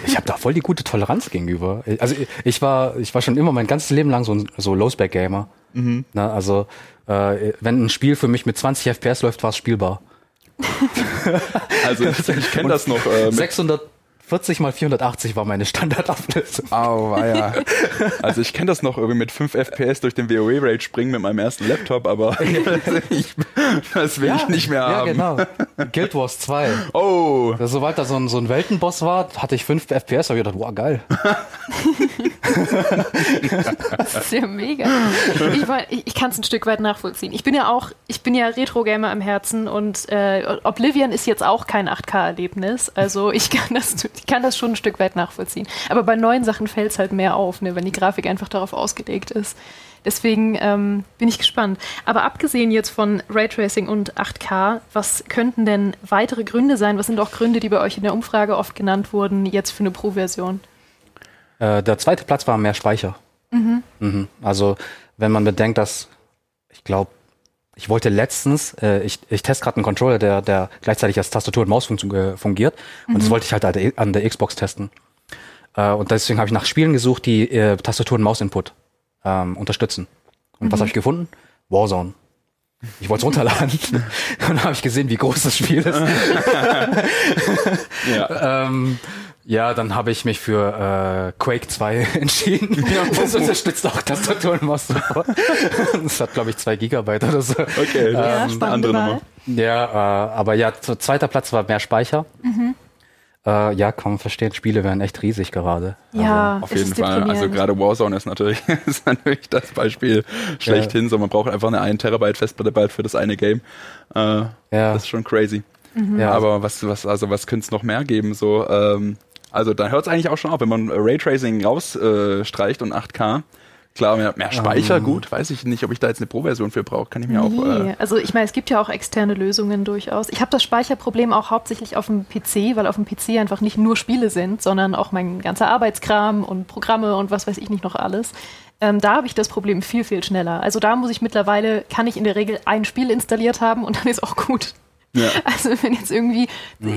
Ich habe da voll die gute Toleranz gegenüber. Also ich war, ich war schon immer mein ganzes Leben lang so, ein- so Low-Spec-Gamer. Mhm. Na, also äh, wenn ein Spiel für mich mit 20 FPS läuft, war es spielbar. Also ich, kenne das noch. Äh, mit 640 mal 480 war meine Standardauflösung. Au, ja. Also ich kenne das noch irgendwie mit 5 FPS durch den WoW-Raid springen mit meinem ersten Laptop, aber ich, das will ich nicht mehr ja, haben. genau. Guild Wars 2. Oh, sobald da so ein, so ein Weltenboss war, hatte ich 5 FPS, habe ich gedacht, wow, geil. Das ist ja mega. Ich, war- ich, ich kann es ein Stück weit nachvollziehen. Ich bin ja auch, ich bin ja Retro-Gamer im Herzen und äh, Oblivion ist jetzt auch kein 8K-Erlebnis. Also ich kann, das, ich kann das schon ein Stück weit nachvollziehen. Aber bei neuen Sachen fällt es halt mehr auf, ne, wenn die Grafik einfach darauf ausgelegt ist. Deswegen ähm, bin ich gespannt. Aber abgesehen jetzt von Raytracing und 8K, was könnten denn weitere Gründe sein? Was sind auch Gründe, die bei euch in der Umfrage oft genannt wurden, jetzt für eine Pro-Version? Äh, der zweite Platz war mehr Speicher. Mhm. Also, wenn man bedenkt, dass, ich glaube, ich wollte letztens, äh, ich, ich teste gerade einen Controller, der, der gleichzeitig als Tastatur und Maus äh, fungiert. Und das wollte ich halt an der, an der Xbox testen. Äh, und deswegen habe ich nach Spielen gesucht, die äh, Tastatur- und Maus-Input ähm, unterstützen. Und was habe ich gefunden? Warzone. Ich wollte es runterladen. und dann habe ich gesehen, wie groß das Spiel ist. ja. Ähm, ja, dann habe ich mich für äh, Quake 2 entschieden. Das unterstützt auch Tastatur und Maus. Das hat, glaube ich, zwei Gigabyte oder so. Okay, Ja, das ist eine andere. Nummer. Ja, äh, aber ja, zu- zweiter Platz war mehr Speicher. Äh, ja, kann man verstehen, Spiele werden echt riesig gerade. Ja, Auf es jeden ist Fall. Also gerade Warzone ist natürlich, ist natürlich das Beispiel schlechthin. So, man braucht einfach eine 1 Terabyte Festplatte bald für das eine Game. Äh, Ja. Das ist schon crazy. ja, Aber was, was, also was könnte es noch mehr geben? So, ähm, also dann hört es eigentlich auch schon auf, wenn man Raytracing rausstreicht äh, und 8K. Klar, mehr, mehr Speicher, Ähm. gut, weiß ich nicht, ob ich da jetzt eine Pro-Version für brauche. Kann ich mir auch. Nee. Äh, also ich meine, es gibt ja auch externe Lösungen durchaus. Ich habe das Speicherproblem auch hauptsächlich auf dem PC, weil auf dem PC einfach nicht nur Spiele sind, sondern auch mein ganzer Arbeitskram und Programme und was weiß ich nicht noch alles. Ähm, da habe ich das Problem viel, viel schneller. Also da muss ich mittlerweile, kann ich in der Regel ein Spiel installiert haben und dann ist auch gut. Ja. Also wenn jetzt irgendwie,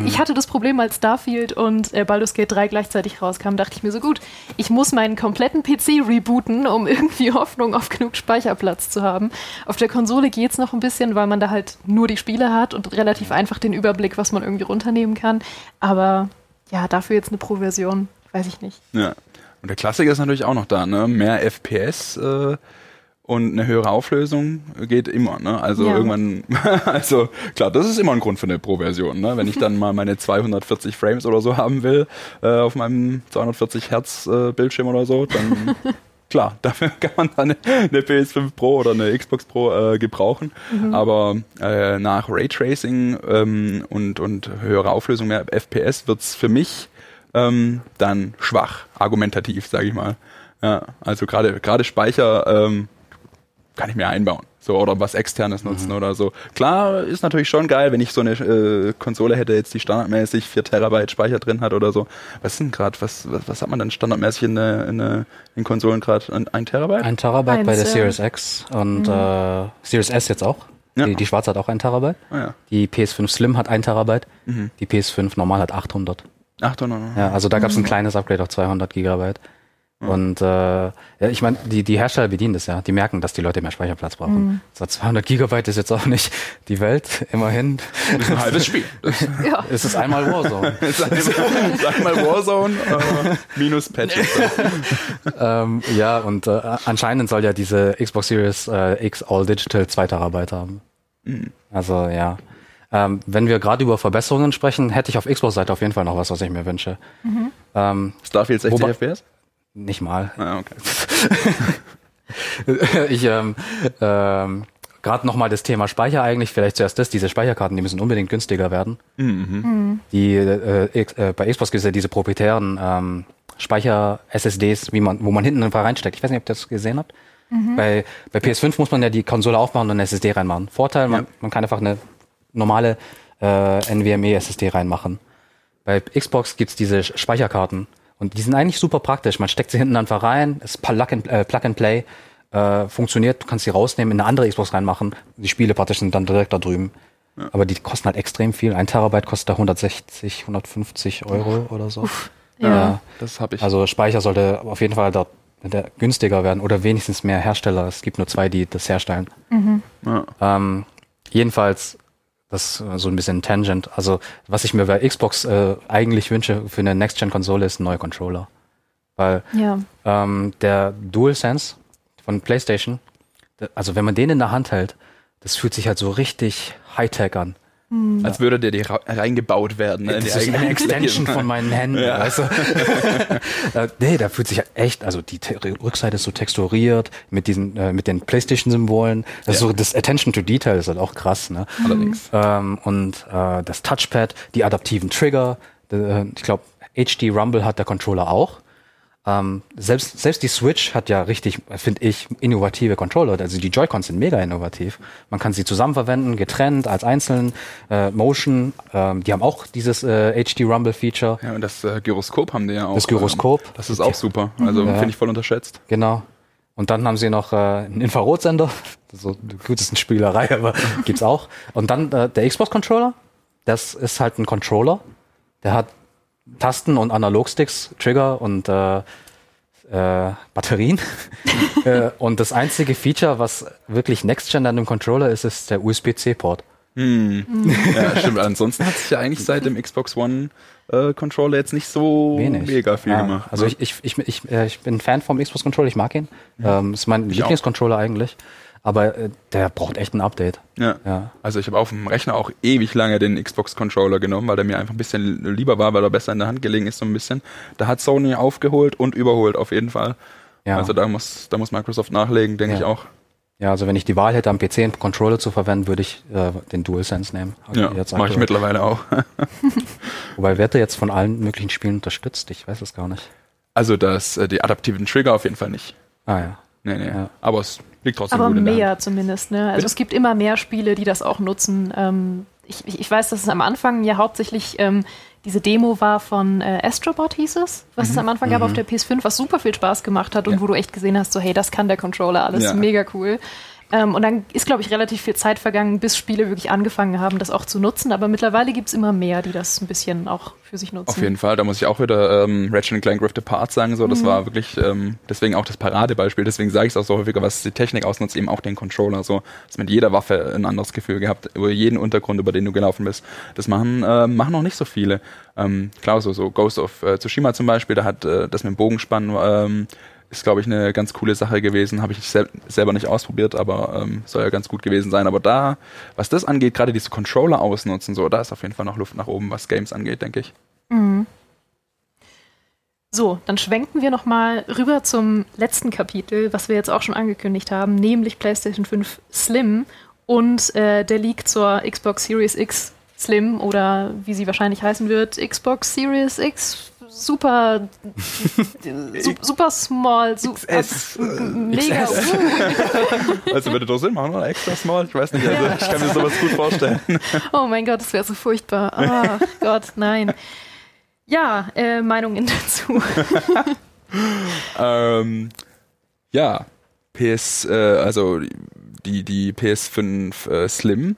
ich hatte das Problem, als Starfield und äh, Baldur's Gate 3 gleichzeitig rauskamen, dachte ich mir so gut, ich muss meinen kompletten PC rebooten, um irgendwie Hoffnung auf genug Speicherplatz zu haben. Auf der Konsole geht's noch ein bisschen, weil man da halt nur die Spiele hat und relativ einfach den Überblick, was man irgendwie runternehmen kann. Aber ja, dafür jetzt eine Pro-Version, weiß ich nicht. Ja. Und der Klassiker ist natürlich auch noch da, ne? Mehr FPS äh, und eine höhere Auflösung geht immer, ne? Also Ja. irgendwann, also klar, das ist immer ein Grund für eine Pro-Version, ne? Wenn ich dann mal meine 240 Frames oder so haben will äh, auf meinem 240 Hertz äh, Bildschirm oder so, dann klar, dafür kann man dann eine, eine PS5 Pro oder eine Xbox Pro äh, gebrauchen. Aber äh, nach Raytracing ähm, und, und höherer Auflösung, mehr FPS, wird's für mich ähm, dann schwach, argumentativ, sage ich mal. Ja, also gerade gerade Speicher ähm, kann ich mir einbauen. So, oder was externes nutzen oder so. Klar, ist natürlich schon geil, wenn ich so eine äh, Konsole hätte, jetzt die standardmäßig 4 Terabyte Speicher drin hat oder so. Was ist denn gerade, was, was, was hat man denn standardmäßig in, der- in, der- in Konsolen gerade? Ein, ein Terabyte? Ein Terabyte bei Eins, der ja. Series X und äh, Series S jetzt auch. Ja. Die, die schwarze hat auch ein Terabyte. Ah, ja. Die PS5 Slim hat ein Terabyte. Die PS5 normal hat 800. 800. Ja, also da gab es ein kleines Upgrade auf 200 Gigabyte. Und äh, ja, ich meine, die, die Hersteller bedienen das ja. Die merken, dass die Leute mehr Speicherplatz brauchen. So 200 Gigabyte ist jetzt auch nicht die Welt, immerhin. Das ist ein halbes Spiel. Ja, Es ist einmal Warzone. sag, mal, sag mal Warzone äh, minus Patches. ähm, ja, und äh, anscheinend soll ja diese Xbox Series äh, X All Digital 2 Terabyte haben. Also ja. Ähm, wenn wir gerade über Verbesserungen sprechen, hätte ich auf Xbox-Seite auf jeden Fall noch was, was ich mir wünsche. Ähm, Starfield 60 Wobei- FPS? Nicht mal. Ah, okay. ich ähm, ähm, gerade noch mal das Thema Speicher eigentlich, vielleicht zuerst das, diese Speicherkarten, die müssen unbedingt günstiger werden. Die äh, äh, bei Xbox gibt es ja diese proprietären ähm, Speicher-SSDs, wie man, wo man hinten einfach reinsteckt. Ich weiß nicht, ob ihr das gesehen habt. Mhm. Bei, bei PS5 muss man ja die Konsole aufmachen und eine SSD reinmachen. Vorteil, man, ja. man kann einfach eine normale äh, NVMe SSD reinmachen. Bei Xbox gibt's diese Speicherkarten und die sind eigentlich super praktisch. Man steckt sie hinten einfach rein, ist Plug and, äh, Plug and Play, äh, funktioniert, du kannst sie rausnehmen, in eine andere Xbox reinmachen. Die Spiele praktisch sind dann direkt da drüben. Ja. Aber die kosten halt extrem viel. Ein Terabyte kostet da 160, 150 Euro oder so. Uff, ja, ja, das habe ich. Also Speicher sollte auf jeden Fall da günstiger werden oder wenigstens mehr Hersteller. Es gibt nur zwei, die das herstellen. Mhm. Ja. Ähm, jedenfalls, das ist so ein bisschen Tangent. Also, was ich mir bei Xbox äh, eigentlich wünsche für eine Next-Gen-Konsole ist ein neuer Controller. Weil ja. ähm, der DualSense von PlayStation, also wenn man den in der Hand hält, das fühlt sich halt so richtig Hightech an. Mhm. Als würde der die reingebaut werden. Ne, das ist eine Extension von meinen Händen. Ja. Weißt du? Äh, nee, da fühlt sich echt, also die Rückseite ist so texturiert mit diesen, äh, mit den PlayStation-Symbolen. Das ja. so das Attention to Detail ist halt auch krass. Ne? Allerdings. Ähm, und äh, das Touchpad, die adaptiven Trigger. Äh, ich glaube, HD Rumble hat der Controller auch. Ähm, selbst, selbst die Switch hat ja richtig, finde ich, innovative Controller. Also die Joy-Cons sind mega innovativ. Man kann sie zusammen verwenden, getrennt, als einzeln. Äh, Motion, ähm, die haben auch dieses äh, HD Rumble Feature. Ja, und das äh, Gyroskop haben die ja auch. Das Gyroskop. Ähm, das ist auch super. Also ja. finde ich voll unterschätzt. Genau. Und dann haben sie noch äh, einen Infrarotsender. So, gut, ist eine Spielerei, aber gibt's auch. Und dann äh, der Xbox-Controller. Das ist halt ein Controller. Der hat Tasten und Analogsticks, Trigger und äh, äh, Batterien. äh, und das einzige Feature, was wirklich Next-Gen an dem Controller ist, ist der USB-C-Port. Hm. ja, stimmt. Ansonsten hat sich ja eigentlich seit dem Xbox One äh, Controller jetzt nicht so Wenig. mega viel ja, gemacht. Also ne? ich, ich, ich, ich, äh, ich bin Fan vom Xbox Controller, ich mag ihn. Ja. Ähm, ist mein Lieblingscontroller eigentlich. Aber äh, der braucht echt ein Update. Ja. ja. Also ich habe auf dem Rechner auch ewig lange den Xbox-Controller genommen, weil der mir einfach ein bisschen lieber war, weil er besser in der Hand gelegen ist so ein bisschen. Da hat Sony aufgeholt und überholt auf jeden Fall. Ja. Also da muss, da muss Microsoft nachlegen, denke ja. ich auch. Ja, also wenn ich die Wahl hätte, am PC einen Controller zu verwenden, würde ich äh, den DualSense nehmen. Ja, mache ich mittlerweile auch. Wobei wird er jetzt von allen möglichen Spielen unterstützt? Ich weiß es gar nicht. Also das, äh, die adaptiven Trigger auf jeden Fall nicht. Ah ja. Nee, nee. Ja. Aber es liegt trotzdem Aber gut mehr zumindest. Ne? Also Bitte? es gibt immer mehr Spiele, die das auch nutzen. Ähm, ich, ich, weiß, dass es am Anfang ja hauptsächlich ähm, diese Demo war von äh, Astrobot hieß es, was mhm. es am Anfang mhm. gab auf der PS5, was super viel Spaß gemacht hat und ja. wo du echt gesehen hast, so hey, das kann der Controller alles, ja. mega cool. Ähm, und dann ist, glaube ich, relativ viel Zeit vergangen, bis Spiele wirklich angefangen haben, das auch zu nutzen. Aber mittlerweile gibt es immer mehr, die das ein bisschen auch für sich nutzen. Auf jeden Fall, da muss ich auch wieder ähm, Ratchet Clank Rift Apart sagen. So, das mhm. war wirklich ähm, deswegen auch das Paradebeispiel. Deswegen sage ich es auch so häufiger, was die Technik ausnutzt, eben auch den Controller. So, dass mit jeder Waffe ein anderes Gefühl gehabt, über jeden Untergrund, über den du gelaufen bist. Das machen, äh, machen noch nicht so viele. Ähm, klar, so, so Ghost of äh, Tsushima zum Beispiel, da hat äh, das mit dem Bogenspannen ähm, ist, glaube ich, eine ganz coole Sache gewesen. Habe ich sel selber nicht ausprobiert, aber ähm, soll ja ganz gut gewesen sein. Aber da, was das angeht, gerade diese Controller ausnutzen, so, da ist auf jeden Fall noch Luft nach oben, was Games angeht, denke ich. Mhm. So, dann schwenken wir nochmal rüber zum letzten Kapitel, was wir jetzt auch schon angekündigt haben, nämlich PlayStation 5 Slim und äh, der Leak zur Xbox Series X Slim oder wie sie wahrscheinlich heißen wird, Xbox Series X super, super small, super XS. mega. XS. Uh. also würde doch Sinn machen, oder? Extra small? Ich weiß nicht, also ich kann mir sowas gut vorstellen. Oh mein Gott, das wäre so furchtbar. Oh Gott, nein. Ja, äh, Meinungen dazu. ähm, ja, PS, äh, also die, die PS5 äh, Slim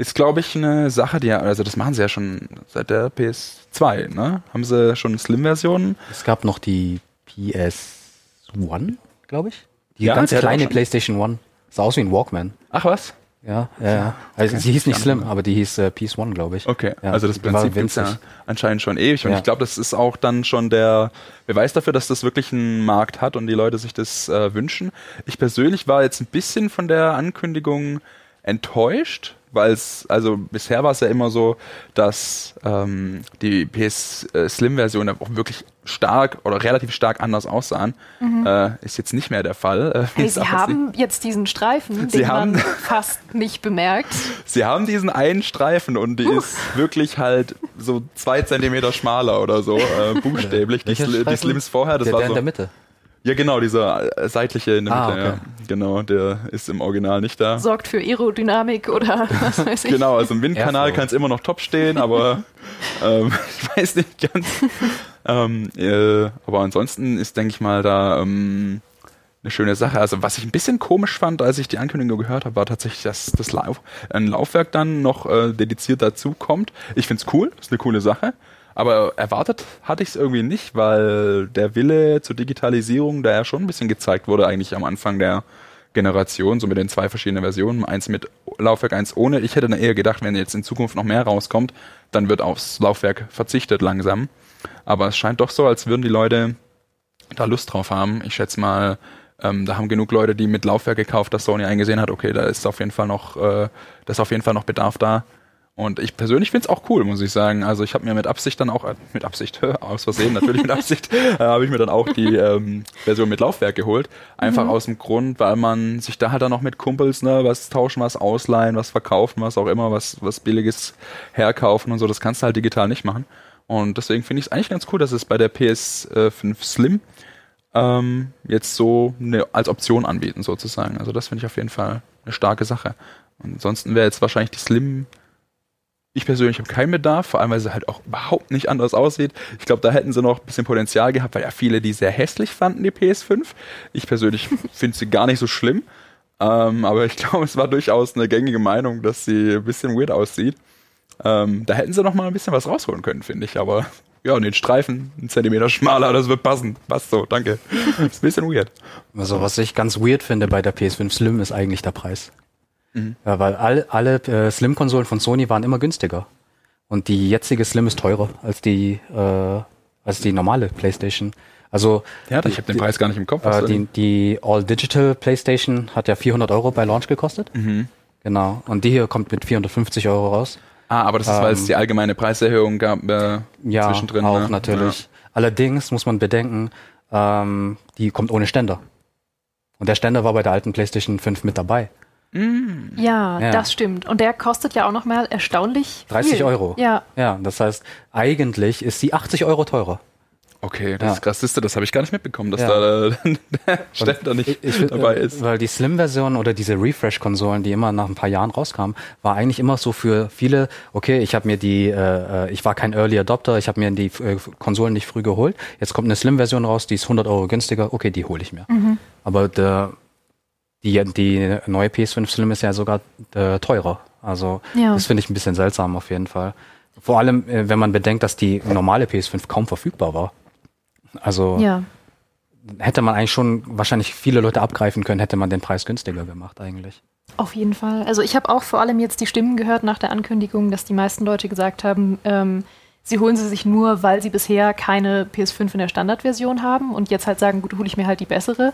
ist, glaube ich, eine Sache, die also das machen sie ja schon seit der PS2, ne? Haben sie schon Slim-Versionen? Es gab noch die PS1, glaube ich. Die ja, ganz kleine PlayStation One. Sah aus wie ein Walkman. Ach was? Ja, ja, ja. Also sie hieß nicht Slim, aber die hieß äh, PS1, glaube ich. Okay, ja, also das Prinzip gibt ja anscheinend schon ewig. Und ja. ich glaube, das ist auch dann schon der Beweis dafür, dass das wirklich einen Markt hat und die Leute sich das äh, wünschen. Ich persönlich war jetzt ein bisschen von der Ankündigung enttäuscht, weil es, also bisher war es ja immer so, dass ähm, die PS äh, Slim-Version auch wirklich stark oder relativ stark anders aussahen. Mhm. Äh, ist jetzt nicht mehr der Fall. Äh, hey, Sie haben jetzt diesen Streifen, Sie den haben, man fast nicht bemerkt. Sie haben diesen einen Streifen und die uh. ist wirklich halt so zwei Zentimeter schmaler oder so, äh, buchstäblich. die, die Slims vorher, das der, war der so, in der Mitte. Ja, genau, dieser äh, seitliche in der ah, Mitte, okay. ja. genau, der ist im Original nicht da. Sorgt für Aerodynamik oder was weiß ich. Genau, also im Windkanal kann es immer noch top stehen, aber ähm, ich weiß nicht ganz. ähm, äh, aber ansonsten ist, denke ich mal, da ähm, eine schöne Sache. Also was ich ein bisschen komisch fand, als ich die Ankündigung gehört habe, war tatsächlich, dass das Lauf, ein Laufwerk dann noch äh, dediziert dazu kommt. Ich find's cool, ist eine coole Sache. Aber erwartet hatte ich es irgendwie nicht, weil der Wille zur Digitalisierung da ja schon ein bisschen gezeigt wurde, eigentlich am Anfang der Generation, so mit den zwei verschiedenen Versionen, eins mit Laufwerk, eins ohne. Ich hätte dann eher gedacht, wenn jetzt in Zukunft noch mehr rauskommt, dann wird aufs Laufwerk verzichtet langsam. Aber es scheint doch so, als würden die Leute da Lust drauf haben. Ich schätze mal, ähm, da haben genug Leute, die mit Laufwerk gekauft, dass Sony eingesehen hat, okay, da ist auf jeden Fall noch, äh, da ist auf jeden Fall noch Bedarf da. Und ich persönlich finde es auch cool, muss ich sagen. Also ich habe mir mit Absicht dann auch, äh, mit Absicht, aus Versehen, natürlich mit Absicht, äh, habe ich mir dann auch die ähm, Version mit Laufwerk geholt. Einfach mhm. aus dem Grund, weil man sich da halt dann noch mit Kumpels, ne, was tauschen, was ausleihen, was verkaufen, was auch immer, was, was Billiges herkaufen und so, das kannst du halt digital nicht machen. Und deswegen finde ich es eigentlich ganz cool, dass es bei der PS5 Slim ähm, jetzt so eine, als Option anbieten sozusagen. Also das finde ich auf jeden Fall eine starke Sache. ansonsten wäre jetzt wahrscheinlich die Slim ich persönlich habe keinen Bedarf, vor allem weil sie halt auch überhaupt nicht anders aussieht. Ich glaube, da hätten sie noch ein bisschen Potenzial gehabt, weil ja viele die sehr hässlich fanden, die PS5. Ich persönlich finde sie gar nicht so schlimm. Ähm, aber ich glaube, es war durchaus eine gängige Meinung, dass sie ein bisschen weird aussieht. Ähm, da hätten sie noch mal ein bisschen was rausholen können, finde ich. Aber ja, und den Streifen, einen Zentimeter schmaler, das wird passen. Passt so, danke. ist ein bisschen weird. Also, was ich ganz weird finde bei der PS5 Slim ist eigentlich der Preis. Mhm. Ja, weil all, alle äh, Slim-Konsolen von Sony waren immer günstiger. Und die jetzige Slim ist teurer als die, äh, als die normale PlayStation. Also ja, ich habe den Preis gar nicht im Kopf. Äh, die, die All-Digital PlayStation hat ja 400 Euro bei Launch gekostet. Mhm. Genau. Und die hier kommt mit 450 Euro raus. Ah, aber das ist, weil es ähm, die allgemeine Preiserhöhung gab äh, ja, zwischendrin. auch ne? natürlich. Ja. Allerdings muss man bedenken, ähm, die kommt ohne Ständer. Und der Ständer war bei der alten PlayStation 5 mit dabei. Mm. Ja, ja, das stimmt. Und der kostet ja auch nochmal erstaunlich 30 viel. Euro. Ja. Ja, das heißt, eigentlich ist sie 80 Euro teurer. Okay, das ja. ist krass. Das habe ich gar nicht mitbekommen, dass ja. da der Ständer nicht ich, ich, dabei ist. Weil die Slim-Version oder diese Refresh-Konsolen, die immer nach ein paar Jahren rauskamen, war eigentlich immer so für viele, okay, ich habe mir die, äh, äh, ich war kein Early Adopter, ich habe mir die äh, Konsolen nicht früh geholt. Jetzt kommt eine Slim-Version raus, die ist 100 Euro günstiger, okay, die hole ich mir. Mhm. Aber der, die, die neue PS5 Slim ist ja sogar äh, teurer. Also ja. das finde ich ein bisschen seltsam auf jeden Fall. Vor allem, äh, wenn man bedenkt, dass die normale PS5 kaum verfügbar war. Also ja. hätte man eigentlich schon wahrscheinlich viele Leute abgreifen können, hätte man den Preis günstiger gemacht eigentlich. Auf jeden Fall. Also ich habe auch vor allem jetzt die Stimmen gehört nach der Ankündigung, dass die meisten Leute gesagt haben, ähm, sie holen sie sich nur, weil sie bisher keine PS5 in der Standardversion haben und jetzt halt sagen, gut, hole ich mir halt die bessere.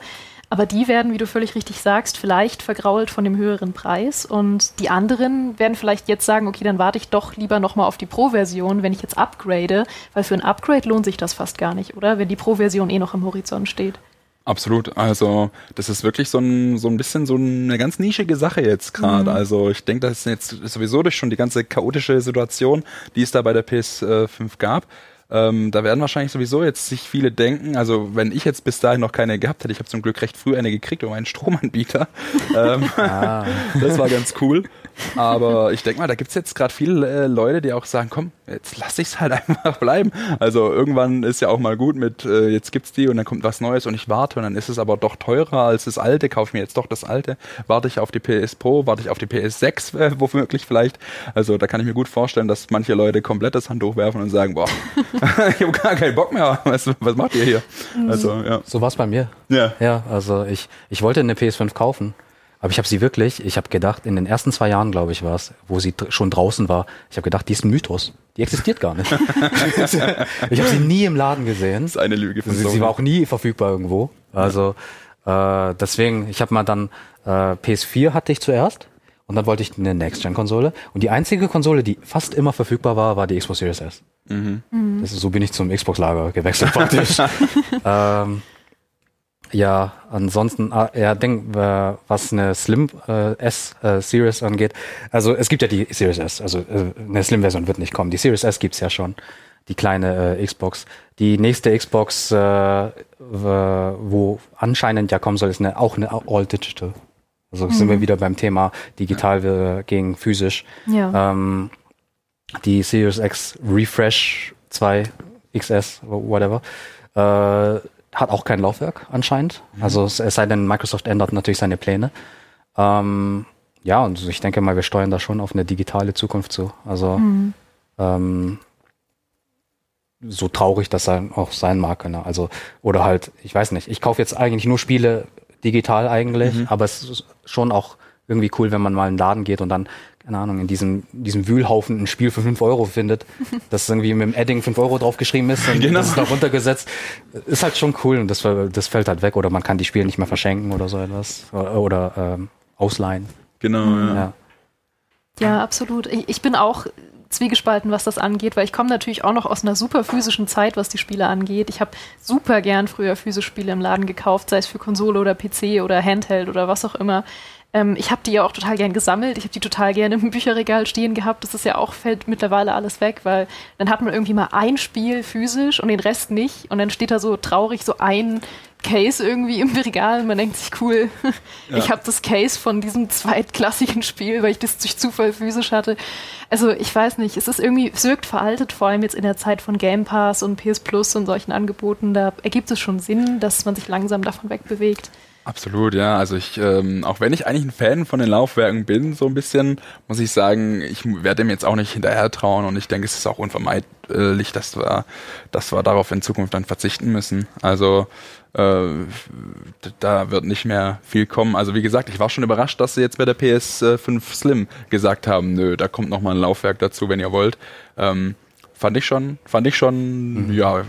Aber die werden, wie du völlig richtig sagst, vielleicht vergrault von dem höheren Preis. Und die anderen werden vielleicht jetzt sagen, okay, dann warte ich doch lieber nochmal auf die Pro-Version, wenn ich jetzt upgrade, weil für ein Upgrade lohnt sich das fast gar nicht, oder? Wenn die Pro-Version eh noch am Horizont steht. Absolut. Also das ist wirklich so ein, so ein bisschen so eine ganz nischige Sache jetzt gerade. Mhm. Also ich denke, das ist jetzt sowieso durch schon die ganze chaotische Situation, die es da bei der PS5 gab, ähm, da werden wahrscheinlich sowieso jetzt sich viele denken, also wenn ich jetzt bis dahin noch keine gehabt hätte, ich habe zum Glück recht früh eine gekriegt über meinen Stromanbieter. ähm, ah. Das war ganz cool. Aber ich denke mal, da gibt's jetzt gerade viele äh, Leute, die auch sagen, komm, jetzt lass ich's halt einfach bleiben. Also irgendwann ist ja auch mal gut mit, äh, jetzt gibt's die und dann kommt was Neues und ich warte und dann ist es aber doch teurer als das alte, kauf mir jetzt doch das alte, warte ich auf die PS Pro, warte ich auf die PS6, äh, womöglich vielleicht. Also da kann ich mir gut vorstellen, dass manche Leute komplett das Handtuch werfen und sagen, boah, ich habe gar keinen Bock mehr. Was, was macht ihr hier? Mhm. Also, ja. So war's bei mir. Ja. Ja, also ich, ich wollte eine PS5 kaufen. Aber ich habe sie wirklich, ich habe gedacht, in den ersten zwei Jahren, glaube ich, war es, wo sie schon draußen war, ich habe gedacht, die ist ein Mythos. Die existiert gar nicht. ich habe sie nie im Laden gesehen. Das ist eine Lüge. Von sie, sie war auch nie verfügbar irgendwo. Also äh, deswegen, ich habe mal dann äh, PS4 hatte ich zuerst und dann wollte ich eine Next-Gen-Konsole. Und die einzige Konsole, die fast immer verfügbar war, war die Xbox Series S. Mhm. Das ist, so bin ich zum Xbox-Lager gewechselt praktisch. ähm, ja, ansonsten, ah, ja, denk, äh, was eine Slim äh, S äh, Series angeht. Also es gibt ja die Series S, also äh, eine Slim-Version wird nicht kommen. Die Series S gibt's ja schon. die kleine äh, Xbox. Die nächste Xbox, wo anscheinend ja kommen soll, ist eine, auch eine All-Digital. Also mhm. sind wir wieder beim Thema digital gegen physisch. Ja. Ähm, die Series X Refresh 2 XS, whatever, hat auch kein Laufwerk anscheinend. Mhm. Also es, es, sei denn, Microsoft ändert natürlich seine Pläne. Ähm, ja, und ich denke mal, wir steuern da schon auf eine digitale Zukunft zu. Also mhm. ähm, so traurig das sein, auch sein mag. Ne? Also, oder halt, ich weiß nicht, ich kaufe jetzt eigentlich nur Spiele digital eigentlich, mhm. aber es ist schon auch irgendwie cool, wenn man mal in den Laden geht und dann, keine Ahnung, in diesem, diesem Wühlhaufen ein Spiel für fünf Euro findet, das irgendwie mit dem Adding fünf Euro draufgeschrieben ist und genau. das ist da runtergesetzt. Ist halt schon cool und das, das fällt halt weg oder man kann die Spiele nicht mehr verschenken oder so etwas oder, oder ähm, ausleihen. Genau, ja. ja. Ja, absolut. Ich bin auch zwiegespalten, was das angeht, weil ich komme natürlich auch noch aus einer super physischen Zeit, was die Spiele angeht. Ich habe super gern früher physische Spiele im Laden gekauft, sei es für Konsole oder PC oder Handheld oder was auch immer. Ähm, ich habe die ja auch total gern gesammelt. Ich habe die total gerne im Bücherregal stehen gehabt. Das ist ja auch, fällt mittlerweile alles weg, weil dann hat man irgendwie mal ein Spiel physisch und den Rest nicht. Und dann steht da so traurig so ein Case irgendwie im Regal und man denkt sich, cool, ja. ich habe das Case von diesem zweitklassigen Spiel, weil ich das durch Zufall physisch hatte. Also ich weiß nicht, es ist irgendwie, es wirkt veraltet, vor allem jetzt in der Zeit von Game Pass und PS Plus und solchen Angeboten. Da ergibt es schon Sinn, dass man sich langsam davon wegbewegt. Absolut, ja. Also ich, ähm, auch wenn ich eigentlich ein Fan von den Laufwerken bin, so ein bisschen, muss ich sagen, ich werde dem jetzt auch nicht hinterher trauen und ich denke, es ist auch unvermeidlich, dass wir, dass wir darauf in Zukunft dann verzichten müssen. Also äh, da wird nicht mehr viel kommen. Also wie gesagt, ich war schon überrascht, dass sie jetzt bei der PS5 Slim gesagt haben, nö, da kommt noch mal ein Laufwerk dazu, wenn ihr wollt. Ähm, fand ich schon, fand ich schon, mhm. ja,